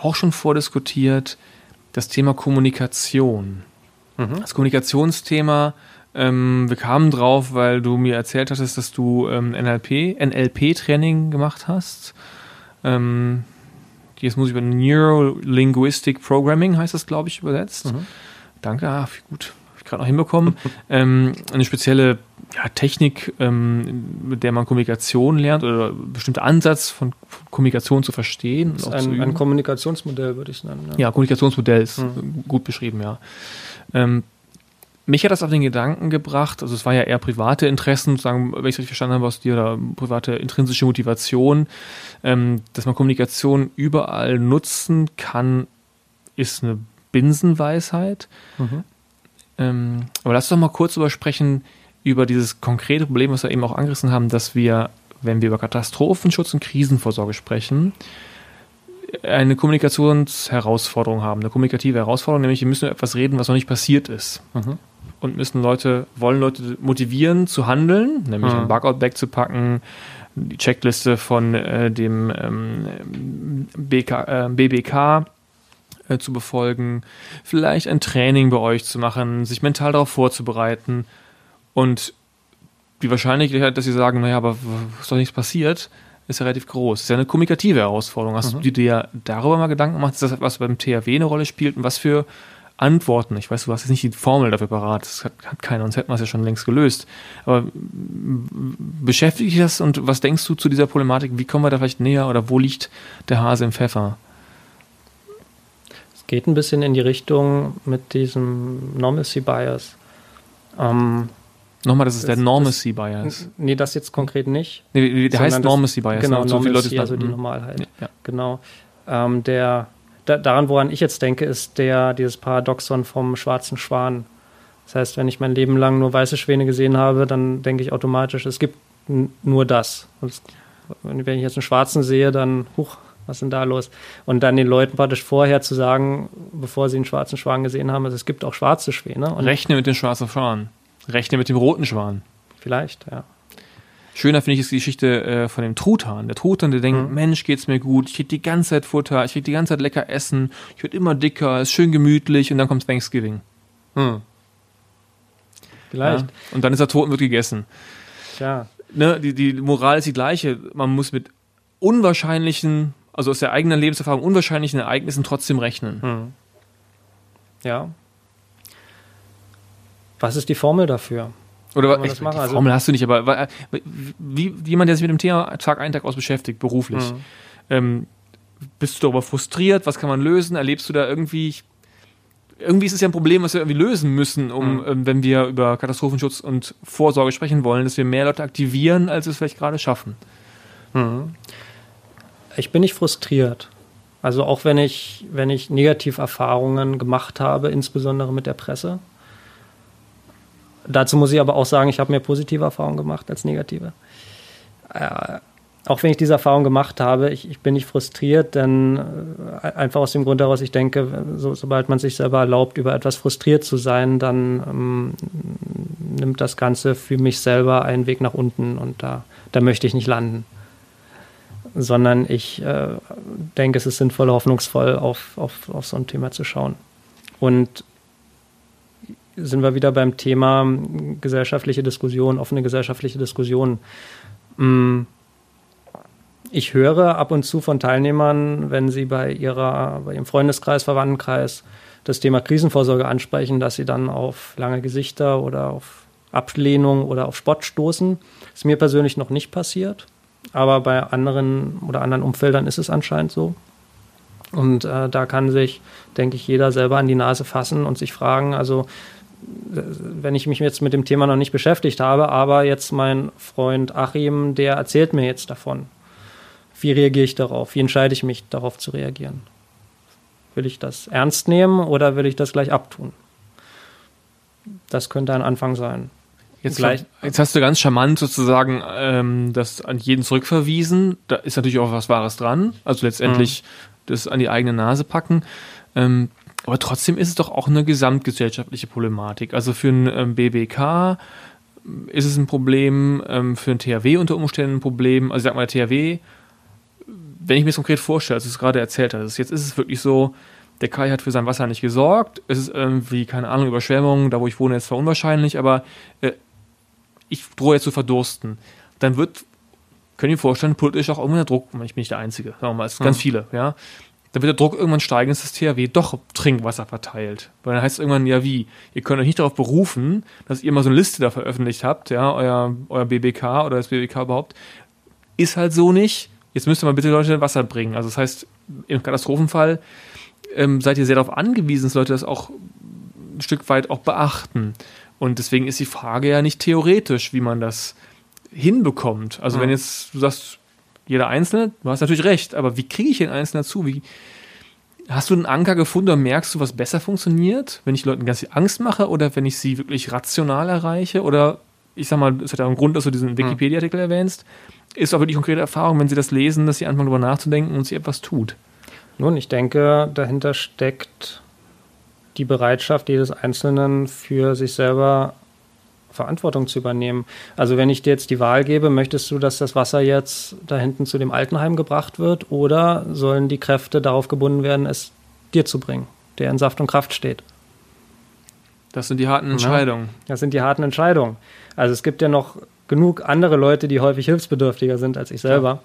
auch schon vordiskutiert, das Thema Kommunikation. Mhm. Das Kommunikationsthema, ähm, wir kamen drauf, weil du mir erzählt hattest, dass du ähm, NLP, NLP-Training gemacht hast. Ähm, jetzt muss ich über Neuro-Linguistic Programming heißt das, glaube ich, übersetzt. Mhm. Danke, ah, gut, habe ich gerade noch hinbekommen. [LAUGHS] ähm, eine spezielle ja, Technik, ähm, mit der man Kommunikation lernt oder bestimmter Ansatz von Kommunikation zu verstehen. Das ist ein, ein, Kommunikationsmodell, würde ich sagen. Ja, ja Kommunikationsmodell ist mhm. gut beschrieben, ja. Ähm, mich hat das auf den Gedanken gebracht, also es war ja eher private Interessen, sozusagen, wenn ich es richtig verstanden habe aus dir, oder private intrinsische Motivation, ähm, dass man Kommunikation überall nutzen kann, ist eine Binsenweisheit. Mhm. Ähm, aber lass doch mal kurz darüber sprechen, über dieses konkrete Problem, was wir eben auch angerissen haben, dass wir, wenn wir über Katastrophenschutz und Krisenvorsorge sprechen, eine Kommunikationsherausforderung haben, eine kommunikative Herausforderung, nämlich wir müssen über etwas reden, was noch nicht passiert ist. Mhm. Und müssen Leute, wollen Leute motivieren zu handeln, nämlich mhm. ein Bugout wegzupacken, die Checkliste von äh, dem ähm, BK, äh, BBK äh, zu befolgen, vielleicht ein Training bei euch zu machen, sich mental darauf vorzubereiten und die Wahrscheinlichkeit, dass sie sagen, naja, aber ist doch nichts passiert, ist ja relativ groß. Ist ja eine kommunikative Herausforderung. Hast mhm. du dir darüber mal Gedanken gemacht, was beim THW eine Rolle spielt und was für Antworten? Ich weiß, du hast jetzt nicht die Formel dafür parat, das hat, hat keiner, sonst hätten wir es ja schon längst gelöst. Aber beschäftige dich das und was denkst du zu dieser Problematik? Wie kommen wir da vielleicht näher oder wo liegt der Hase im Pfeffer? Es geht ein bisschen in die Richtung mit diesem Normalcy Bias. Ähm, Nochmal, das ist das, der Normacy Bias. Nee, das jetzt konkret nicht. Nee, der heißt Normacy Bias. Genau, so viele Leute also die mhm. Normalheit. Ja. Genau. Ähm, der, da, daran, woran ich jetzt denke, ist der, dieses Paradoxon vom schwarzen Schwan. Das heißt, wenn ich mein Leben lang nur weiße Schwäne gesehen habe, dann denke ich automatisch, es gibt nur das. Und wenn ich jetzt einen schwarzen sehe, dann, huch, Was ist denn da los? Und dann den Leuten praktisch vorher zu sagen, bevor sie einen schwarzen Schwan gesehen haben, also es gibt auch schwarze Schwäne. Und Rechne mit dem schwarzen Schwan. Rechne mit dem roten Schwan. vielleicht, ja. Schöner finde ich ist die Geschichte äh, von dem Truthahn. Der Truthahn, der denkt, Mhm. Mensch, geht's mir gut, ich krieg die ganze Zeit Futter, ich krieg die ganze Zeit lecker Essen, ich werde immer dicker, ist schön gemütlich und dann kommt Thanksgiving. Hm. Vielleicht. Ja? Und dann ist er tot und wird gegessen. Tja. Ne, die, die Moral ist die gleiche. Man muss mit unwahrscheinlichen, also aus der eigenen Lebenserfahrung, unwahrscheinlichen Ereignissen trotzdem rechnen. Hm. Ja. Was ist die Formel dafür? Oder die Also- Formel hast du nicht, aber wa- wie, jemand, der sich mit dem Thema Tag ein, Tag aus beschäftigt, beruflich, Hm. ähm, bist du darüber frustriert? Was kann man lösen? Erlebst du da irgendwie, irgendwie ist es ja ein Problem, was wir irgendwie lösen müssen, um, Mhm. ähm, wenn wir über Katastrophenschutz und Vorsorge sprechen wollen, dass wir mehr Leute aktivieren, als wir es vielleicht gerade schaffen. Mhm. Ich bin nicht frustriert. Also auch wenn ich, wenn ich Negativerfahrungen gemacht habe, insbesondere mit der Presse. Dazu muss ich aber auch sagen, ich habe mehr positive Erfahrungen gemacht als negative. Äh, auch wenn ich diese Erfahrung gemacht habe, ich, ich bin nicht frustriert, denn äh, einfach aus dem Grund heraus, ich denke, so, sobald man sich selber erlaubt, über etwas frustriert zu sein, dann ähm, nimmt das Ganze für mich selber einen Weg nach unten und da, da möchte ich nicht landen sondern ich äh, denke, es ist sinnvoll, hoffnungsvoll auf, auf, auf so ein Thema zu schauen. Und sind wir wieder beim Thema mm, gesellschaftliche Diskussion, offene gesellschaftliche Diskussion. Mm, Ich höre ab und zu von Teilnehmern, wenn sie bei, ihrer, bei ihrem Freundeskreis, Verwandtenkreis das Thema Krisenvorsorge ansprechen, dass sie dann auf lange Gesichter oder auf Ablehnung oder auf Spott stoßen. Ist mir persönlich noch nicht passiert, aber bei anderen oder anderen Umfeldern ist es anscheinend so. Und äh, da kann sich, denke ich, jeder selber an die Nase fassen und sich fragen, also wenn ich mich jetzt mit dem Thema noch nicht beschäftigt habe, aber jetzt mein Freund Achim, der erzählt mir jetzt davon. Wie reagiere ich darauf? Wie entscheide ich mich, darauf zu reagieren? Will ich das ernst nehmen oder will ich das gleich abtun? Das könnte ein Anfang sein. Jetzt, jetzt hast du ganz charmant sozusagen ähm, das an jeden zurückverwiesen. Da ist natürlich auch was Wahres dran. Also letztendlich das an die eigene Nase packen. Ähm, aber trotzdem ist es doch auch eine gesamtgesellschaftliche Problematik. Also für ein ähm, BBK ist es ein Problem, ähm, für ein THW unter Umständen ein Problem. Also ich sag mal, der THW, wenn ich mir das konkret vorstelle, als du es gerade erzählt hast, jetzt ist es wirklich so, der Kai hat für sein Wasser nicht gesorgt. Es ist irgendwie, keine Ahnung, Überschwemmung, da wo ich wohne, ist zwar unwahrscheinlich, aber äh, ich drohe jetzt zu verdursten. Dann wird, können ihr vorstellen, politisch auch irgendwann der Druck, ich bin nicht der Einzige, sagen wir mal, es sind ganz Mhm. viele, ja. Dann wird der Druck irgendwann steigen, dass das THW doch Trinkwasser verteilt. Weil dann heißt es irgendwann, ja wie, ihr könnt euch nicht darauf berufen, dass ihr mal so eine Liste da veröffentlicht habt, ja, euer, euer BBK oder das BBK überhaupt. Ist halt so nicht. Jetzt müsst ihr mal bitte Leute Wasser bringen. Also das heißt, im Katastrophenfall ähm, seid ihr sehr darauf angewiesen, dass Leute das auch ein Stück weit auch beachten. Und deswegen ist die Frage ja nicht theoretisch, wie man das hinbekommt. Also Mhm. wenn jetzt du sagst, jeder Einzelne, du hast natürlich recht, aber wie kriege ich den Einzelnen dazu? Wie, hast du einen Anker gefunden oder merkst du, was besser funktioniert? Wenn ich Leuten ganz viel Angst mache oder wenn ich sie wirklich rational erreiche? Oder ich sag mal, es hat ja einen Grund, dass du diesen Wikipedia-Artikel erwähnst. Ist aber die konkrete Erfahrung, wenn sie das lesen, dass sie anfangen, darüber nachzudenken und sie etwas tut. Nun, ich denke, dahinter steckt die Bereitschaft jedes Einzelnen für sich selber Verantwortung zu übernehmen. Also wenn ich dir jetzt die Wahl gebe, möchtest du, dass das Wasser jetzt da hinten zu dem Altenheim gebracht wird oder sollen die Kräfte darauf gebunden werden, es dir zu bringen, der in Saft und Kraft steht? Das sind die harten Entscheidungen. Das sind die harten Entscheidungen. Also es gibt ja noch genug andere Leute, die häufig hilfsbedürftiger sind als ich selber.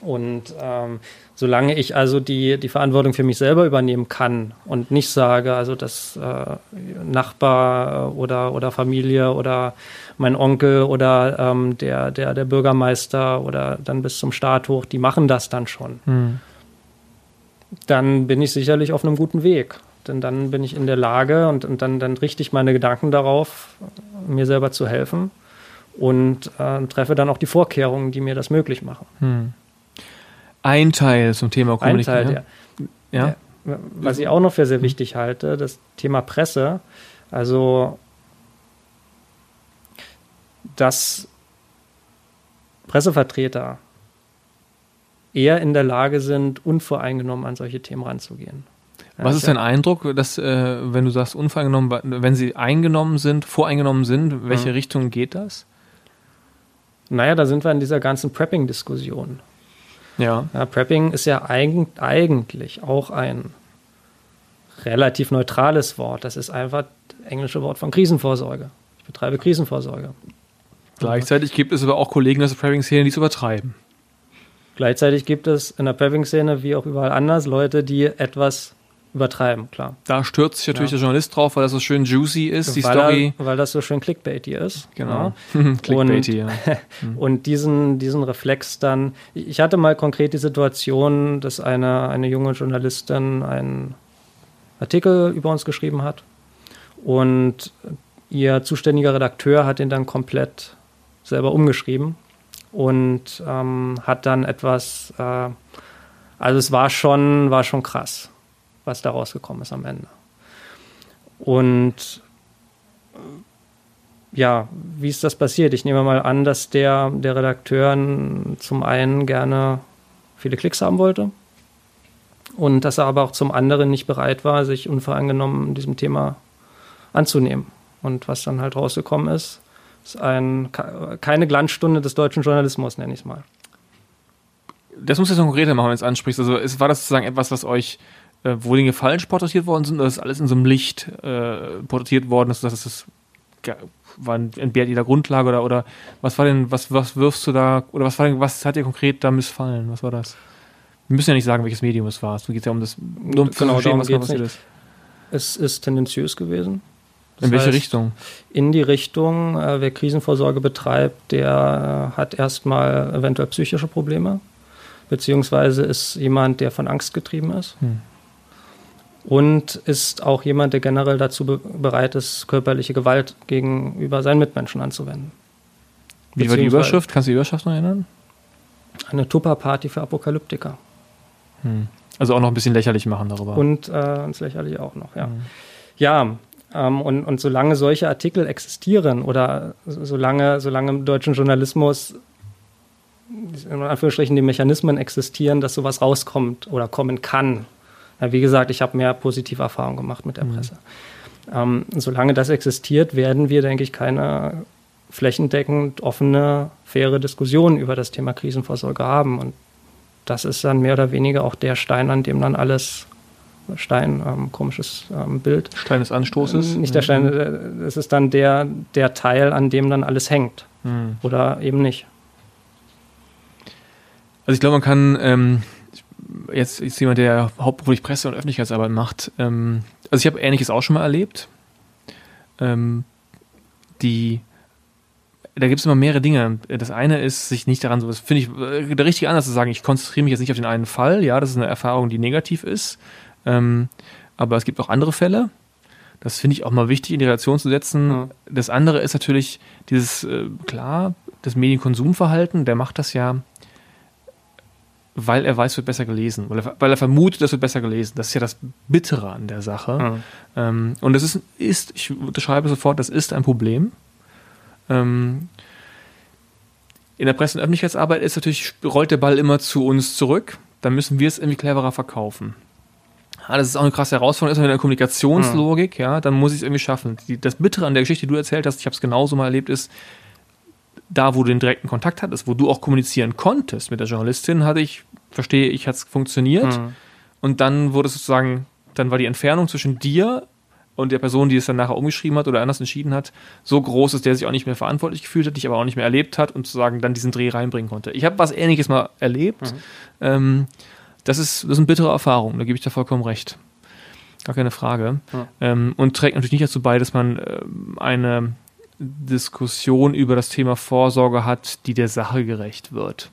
Und ähm, solange ich also die, die Verantwortung für mich selber übernehmen kann und nicht sage, also dass äh, Nachbar oder, oder Familie oder mein Onkel oder ähm, der, der, der Bürgermeister oder dann bis zum Staat hoch, die machen das dann schon, Hm. dann bin ich sicherlich auf einem guten Weg. Denn dann bin ich in der Lage und, und dann, dann richte ich meine Gedanken darauf, mir selber zu helfen und äh, treffe dann auch die Vorkehrungen, die mir das möglich machen. Hm. Ein Teil zum Thema Ein Kommunikation. Teil, der, ja. der, was ich auch noch für sehr wichtig halte, das Thema Presse. Also, dass Pressevertreter eher in der Lage sind, unvoreingenommen an solche Themen ranzugehen. Was ist dein Eindruck, dass, äh, wenn du sagst unvoreingenommen, wenn sie eingenommen sind, voreingenommen sind, welche mhm. Richtung geht das? Naja, da sind wir in dieser ganzen Prepping-Diskussion. Ja. ja. Prepping ist ja eig eigentlich auch ein relativ neutrales Wort. Das ist einfach das englische Wort von Krisenvorsorge. Ich betreibe Krisenvorsorge. Gleichzeitig gibt es aber auch Kollegen aus der Prepping-Szene, die es übertreiben. Gleichzeitig gibt es in der Prepping-Szene wie auch überall anders Leute, die etwas übertreiben, klar. Da stürzt sich natürlich ja. der Journalist drauf, weil das so schön juicy ist, die weil Story. Er, weil das so schön clickbaity ist. Genau. Ja. [LAUGHS] clickbaity, und, ja. [LAUGHS] und diesen, diesen Reflex dann, ich hatte mal konkret die Situation, dass eine, eine junge Journalistin einen Artikel über uns geschrieben hat und ihr zuständiger Redakteur hat den dann komplett selber umgeschrieben und ähm, hat dann etwas, äh, also es war schon, war schon krass was da rausgekommen ist am Ende. Und ja, wie ist das passiert? Ich nehme mal an, dass der, der Redakteur zum einen gerne viele Klicks haben wollte und dass er aber auch zum anderen nicht bereit war, sich unvoreingenommen diesem Thema anzunehmen. Und was dann halt rausgekommen ist, ist ein, keine Glanzstunde des deutschen Journalismus, nenne ich es mal. Das muss jetzt konkreter machen, wenn du es ansprichst. Also war das sozusagen etwas, was euch äh, wo Dinge falsch porträtiert worden sind, oder ist alles in so einem Licht äh, porträtiert worden ist, dass es das war entbehrt jeder Grundlage oder, oder was war denn, was, was wirfst du da, oder was war denn, was hat dir konkret da missfallen? Was war das? Wir müssen ja nicht sagen, welches Medium es war. Es geht ja um das, nur um genau, zu was passiert ist. Es ist tendenziös gewesen. Das in welche heißt, Richtung? In die Richtung, äh, wer Krisenvorsorge betreibt, der äh, hat erstmal eventuell psychische Probleme, beziehungsweise ist jemand, der von Angst getrieben ist. Hm und ist auch jemand, der generell dazu be bereit ist, körperliche Gewalt gegenüber seinen Mitmenschen anzuwenden. Wie war die Überschrift? Kannst du die Überschrift noch erinnern? Eine Tupper-Party für Apokalyptiker. Hm. Also auch noch ein bisschen lächerlich machen darüber. Und äh, ins Lächerliche auch noch, ja. Hm. Ja, ähm, und, und solange solche Artikel existieren oder solange, solange im deutschen Journalismus in Anführungsstrichen die Mechanismen existieren, dass sowas rauskommt oder kommen kann, wie gesagt, ich habe mehr positive Erfahrungen gemacht mit der mhm. Presse. Ähm, solange das existiert, werden wir, denke ich, keine flächendeckend offene, faire Diskussion über das Thema Krisenvorsorge haben. Und das ist dann mehr oder weniger auch der Stein, an dem dann alles Stein, ähm, komisches ähm, Bild. Stein des Anstoßes? Nicht der Stein, mhm. es ist dann der, der Teil, an dem dann alles hängt. Mhm. Oder eben nicht. Also ich glaube, man kann ähm, jetzt ist jemand, der hauptberuflich Presse- und Öffentlichkeitsarbeit macht. Ähm, also ich habe Ähnliches auch schon mal erlebt. Ähm, die, da gibt es immer mehrere Dinge. Das eine ist, sich nicht daran so, das finde ich äh, der richtige Ansatz zu sagen, ich konzentriere mich jetzt nicht auf den einen Fall. Ja, das ist eine Erfahrung, die negativ ist. Ähm, aber es gibt auch andere Fälle. Das finde ich auch mal wichtig in die Relation zu setzen. Ja. Das andere ist natürlich dieses, äh, klar, das Medienkonsumverhalten, der macht das ja weil er weiß, wird besser gelesen, weil er, weil er vermutet, es wird besser gelesen. Das ist ja das Bittere an der Sache. Mhm. Ähm, und das ist, ist, ich unterschreibe sofort, das ist ein Problem. Ähm, in der Presse- und Öffentlichkeitsarbeit ist natürlich, rollt der Ball immer zu uns zurück. Dann müssen wir es irgendwie cleverer verkaufen. Ja, das ist auch eine krasse Herausforderung, ist in der Kommunikationslogik, mhm. ja, dann muss ich es irgendwie schaffen. Die, das Bittere an der Geschichte, die du erzählt hast, ich habe es genauso mal erlebt, ist, da, wo du den direkten Kontakt hattest, wo du auch kommunizieren konntest mit der Journalistin, hatte ich, verstehe ich, hat es funktioniert. Mhm. Und dann wurde es sozusagen, dann war die Entfernung zwischen dir und der Person, die es dann nachher umgeschrieben hat oder anders entschieden hat, so groß, dass der sich auch nicht mehr verantwortlich gefühlt hat, dich aber auch nicht mehr erlebt hat und sozusagen dann diesen Dreh reinbringen konnte. Ich habe was Ähnliches mal erlebt. Mhm. Ähm, das, ist, das ist eine bittere Erfahrung, da gebe ich dir vollkommen recht. Gar keine Frage. Mhm. Ähm, und trägt natürlich nicht dazu bei, dass man äh, eine Diskussion über das Thema Vorsorge hat, die der Sache gerecht wird.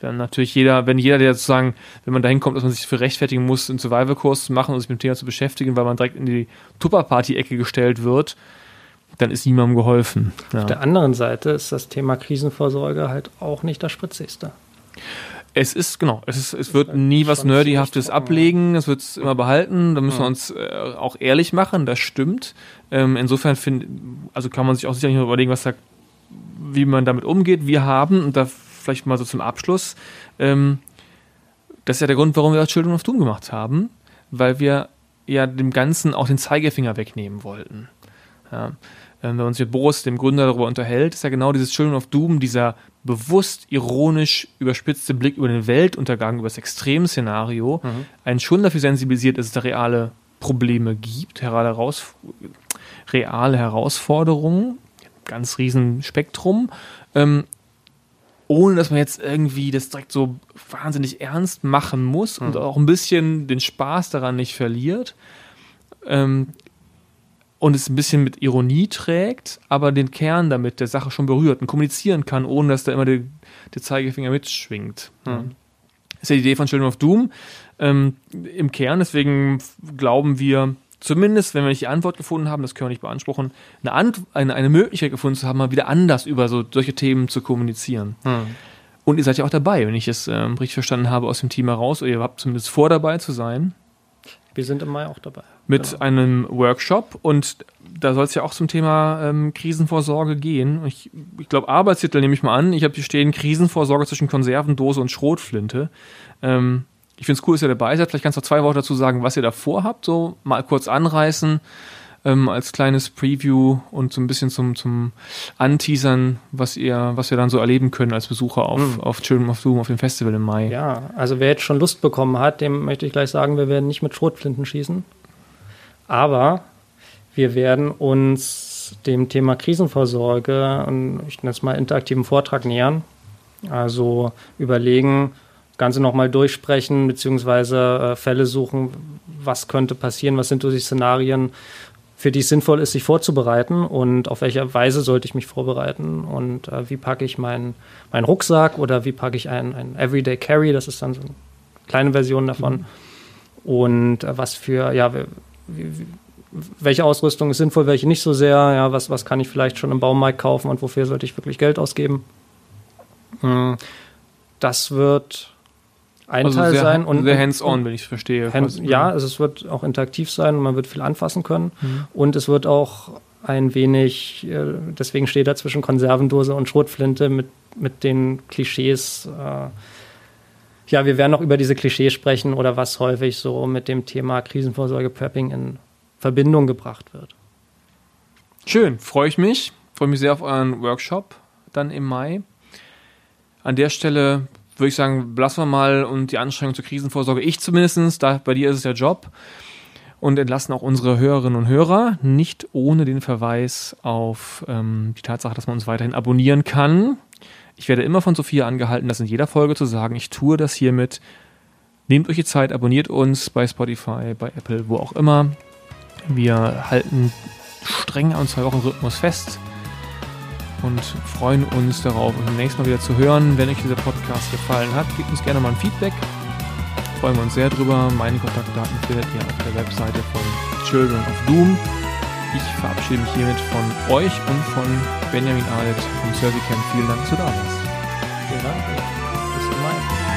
Dann natürlich jeder, wenn jeder, der sozusagen, wenn man dahin kommt, dass man sich für rechtfertigen muss, einen Survival-Kurs zu machen und sich mit dem Thema zu beschäftigen, weil man direkt in die Tupper-Party-Ecke gestellt wird, dann ist niemandem geholfen. Ja. Auf der anderen Seite ist das Thema Krisenvorsorge halt auch nicht das spritzigste. Es ist, genau, es, ist, es wird nie was Nerdihaftes ablegen, es wird es immer behalten, da müssen wir uns äh, auch ehrlich machen, das stimmt. Ähm, insofern finde, also kann man sich auch sicher nicht überlegen, was da, wie man damit umgeht. Wir haben, und da vielleicht mal so zum Abschluss, ähm, das ist ja der Grund, warum wir auch Children of Doom gemacht haben, weil wir ja dem Ganzen auch den Zeigefinger wegnehmen wollten. Ja. Wenn wir uns mit Boris, dem Gründer, darüber unterhält, ist ja genau dieses Children of Doom, dieser bewusst ironisch überspitzte Blick über den Weltuntergang, über das Extremszenario, mhm. einen schon dafür sensibilisiert, dass es da reale Probleme gibt, Heraus reale Herausforderungen, ganz riesen Spektrum, ähm, ohne dass man jetzt irgendwie das direkt so wahnsinnig ernst machen muss mhm. und auch ein bisschen den Spaß daran nicht verliert. Ähm, und es ein bisschen mit Ironie trägt, aber den Kern damit der Sache schon berührt und kommunizieren kann, ohne dass da immer der, der Zeigefinger mitschwingt. Mhm. Das ist ja die Idee von Children of Doom ähm, im Kern. Deswegen glauben wir, zumindest wenn wir nicht die Antwort gefunden haben, das können wir nicht beanspruchen, eine, Ant eine, eine Möglichkeit gefunden zu haben, mal wieder anders über so solche Themen zu kommunizieren. Mhm. Und ihr seid ja auch dabei, wenn ich es ähm, richtig verstanden habe, aus dem Team heraus, oder ihr habt zumindest vor dabei zu sein. Wir sind im Mai auch dabei. Mit genau. einem Workshop und da soll es ja auch zum Thema ähm, Krisenvorsorge gehen. Ich, ich glaube, Arbeitstitel nehme ich mal an. Ich habe hier stehen Krisenvorsorge zwischen Konservendose und Schrotflinte. Ähm, ich finde es cool, dass ihr dabei seid. Vielleicht kannst du zwei Worte dazu sagen, was ihr da vorhabt, so mal kurz anreißen ähm, als kleines Preview und so ein bisschen zum, zum Anteasern, was ihr, was wir dann so erleben können als Besucher auf, mhm. auf Children of Doom, auf dem Festival im Mai. Ja, also wer jetzt schon Lust bekommen hat, dem möchte ich gleich sagen, wir werden nicht mit Schrotflinten schießen. Aber wir werden uns dem Thema Krisenvorsorge und ich nenne es mal interaktiven Vortrag nähern. Also überlegen, Ganze nochmal durchsprechen, beziehungsweise äh, Fälle suchen, was könnte passieren, was sind so die Szenarien, für die es sinnvoll ist, sich vorzubereiten und auf welche Weise sollte ich mich vorbereiten und äh, wie packe ich meinen mein Rucksack oder wie packe ich ein, ein Everyday Carry, das ist dann so eine kleine Version davon. Mhm. Und äh, was für, ja, wie, wie, welche Ausrüstung ist sinnvoll, welche nicht so sehr, ja, was, was kann ich vielleicht schon im Baumarkt kaufen und wofür sollte ich wirklich Geld ausgeben. Hm, das wird ein also Teil sehr, sein. Und, sehr hands-on, wenn ich es verstehe. Hands, ja, also es wird auch interaktiv sein und man wird viel anfassen können. Mhm. Und es wird auch ein wenig, äh, deswegen steht da zwischen Konservendose und Schrotflinte mit, mit den Klischees. Äh, ja, wir werden noch über diese Klischees sprechen oder was häufig so mit dem Thema Krisenvorsorge, Prepping in Verbindung gebracht wird. Schön, freue ich mich. Freue mich sehr auf euren Workshop dann im Mai. An der Stelle würde ich sagen, lassen wir mal und die Anstrengung zur Krisenvorsorge, ich zumindest, da bei dir ist es ja Job, und entlassen auch unsere Hörerinnen und Hörer, nicht ohne den Verweis auf ähm, die Tatsache, dass man uns weiterhin abonnieren kann. Ich werde immer von Sophia angehalten, das in jeder Folge zu sagen. Ich tue das hiermit. Nehmt euch die Zeit, abonniert uns bei Spotify, bei Apple, wo auch immer. Wir halten streng an zwei Wochen Rhythmus fest und freuen uns darauf, euch nächsten Mal wieder zu hören. Wenn euch dieser Podcast gefallen hat, gebt uns gerne mal ein Feedback. Freuen wir uns sehr drüber. Meine Kontaktdaten findet ihr auf der Webseite von Children of Doom. Ich verabschiede mich hiermit von euch und von Benjamin Ahlet vom Servicamp. Vielen Dank, dass du da warst. Vielen Dank.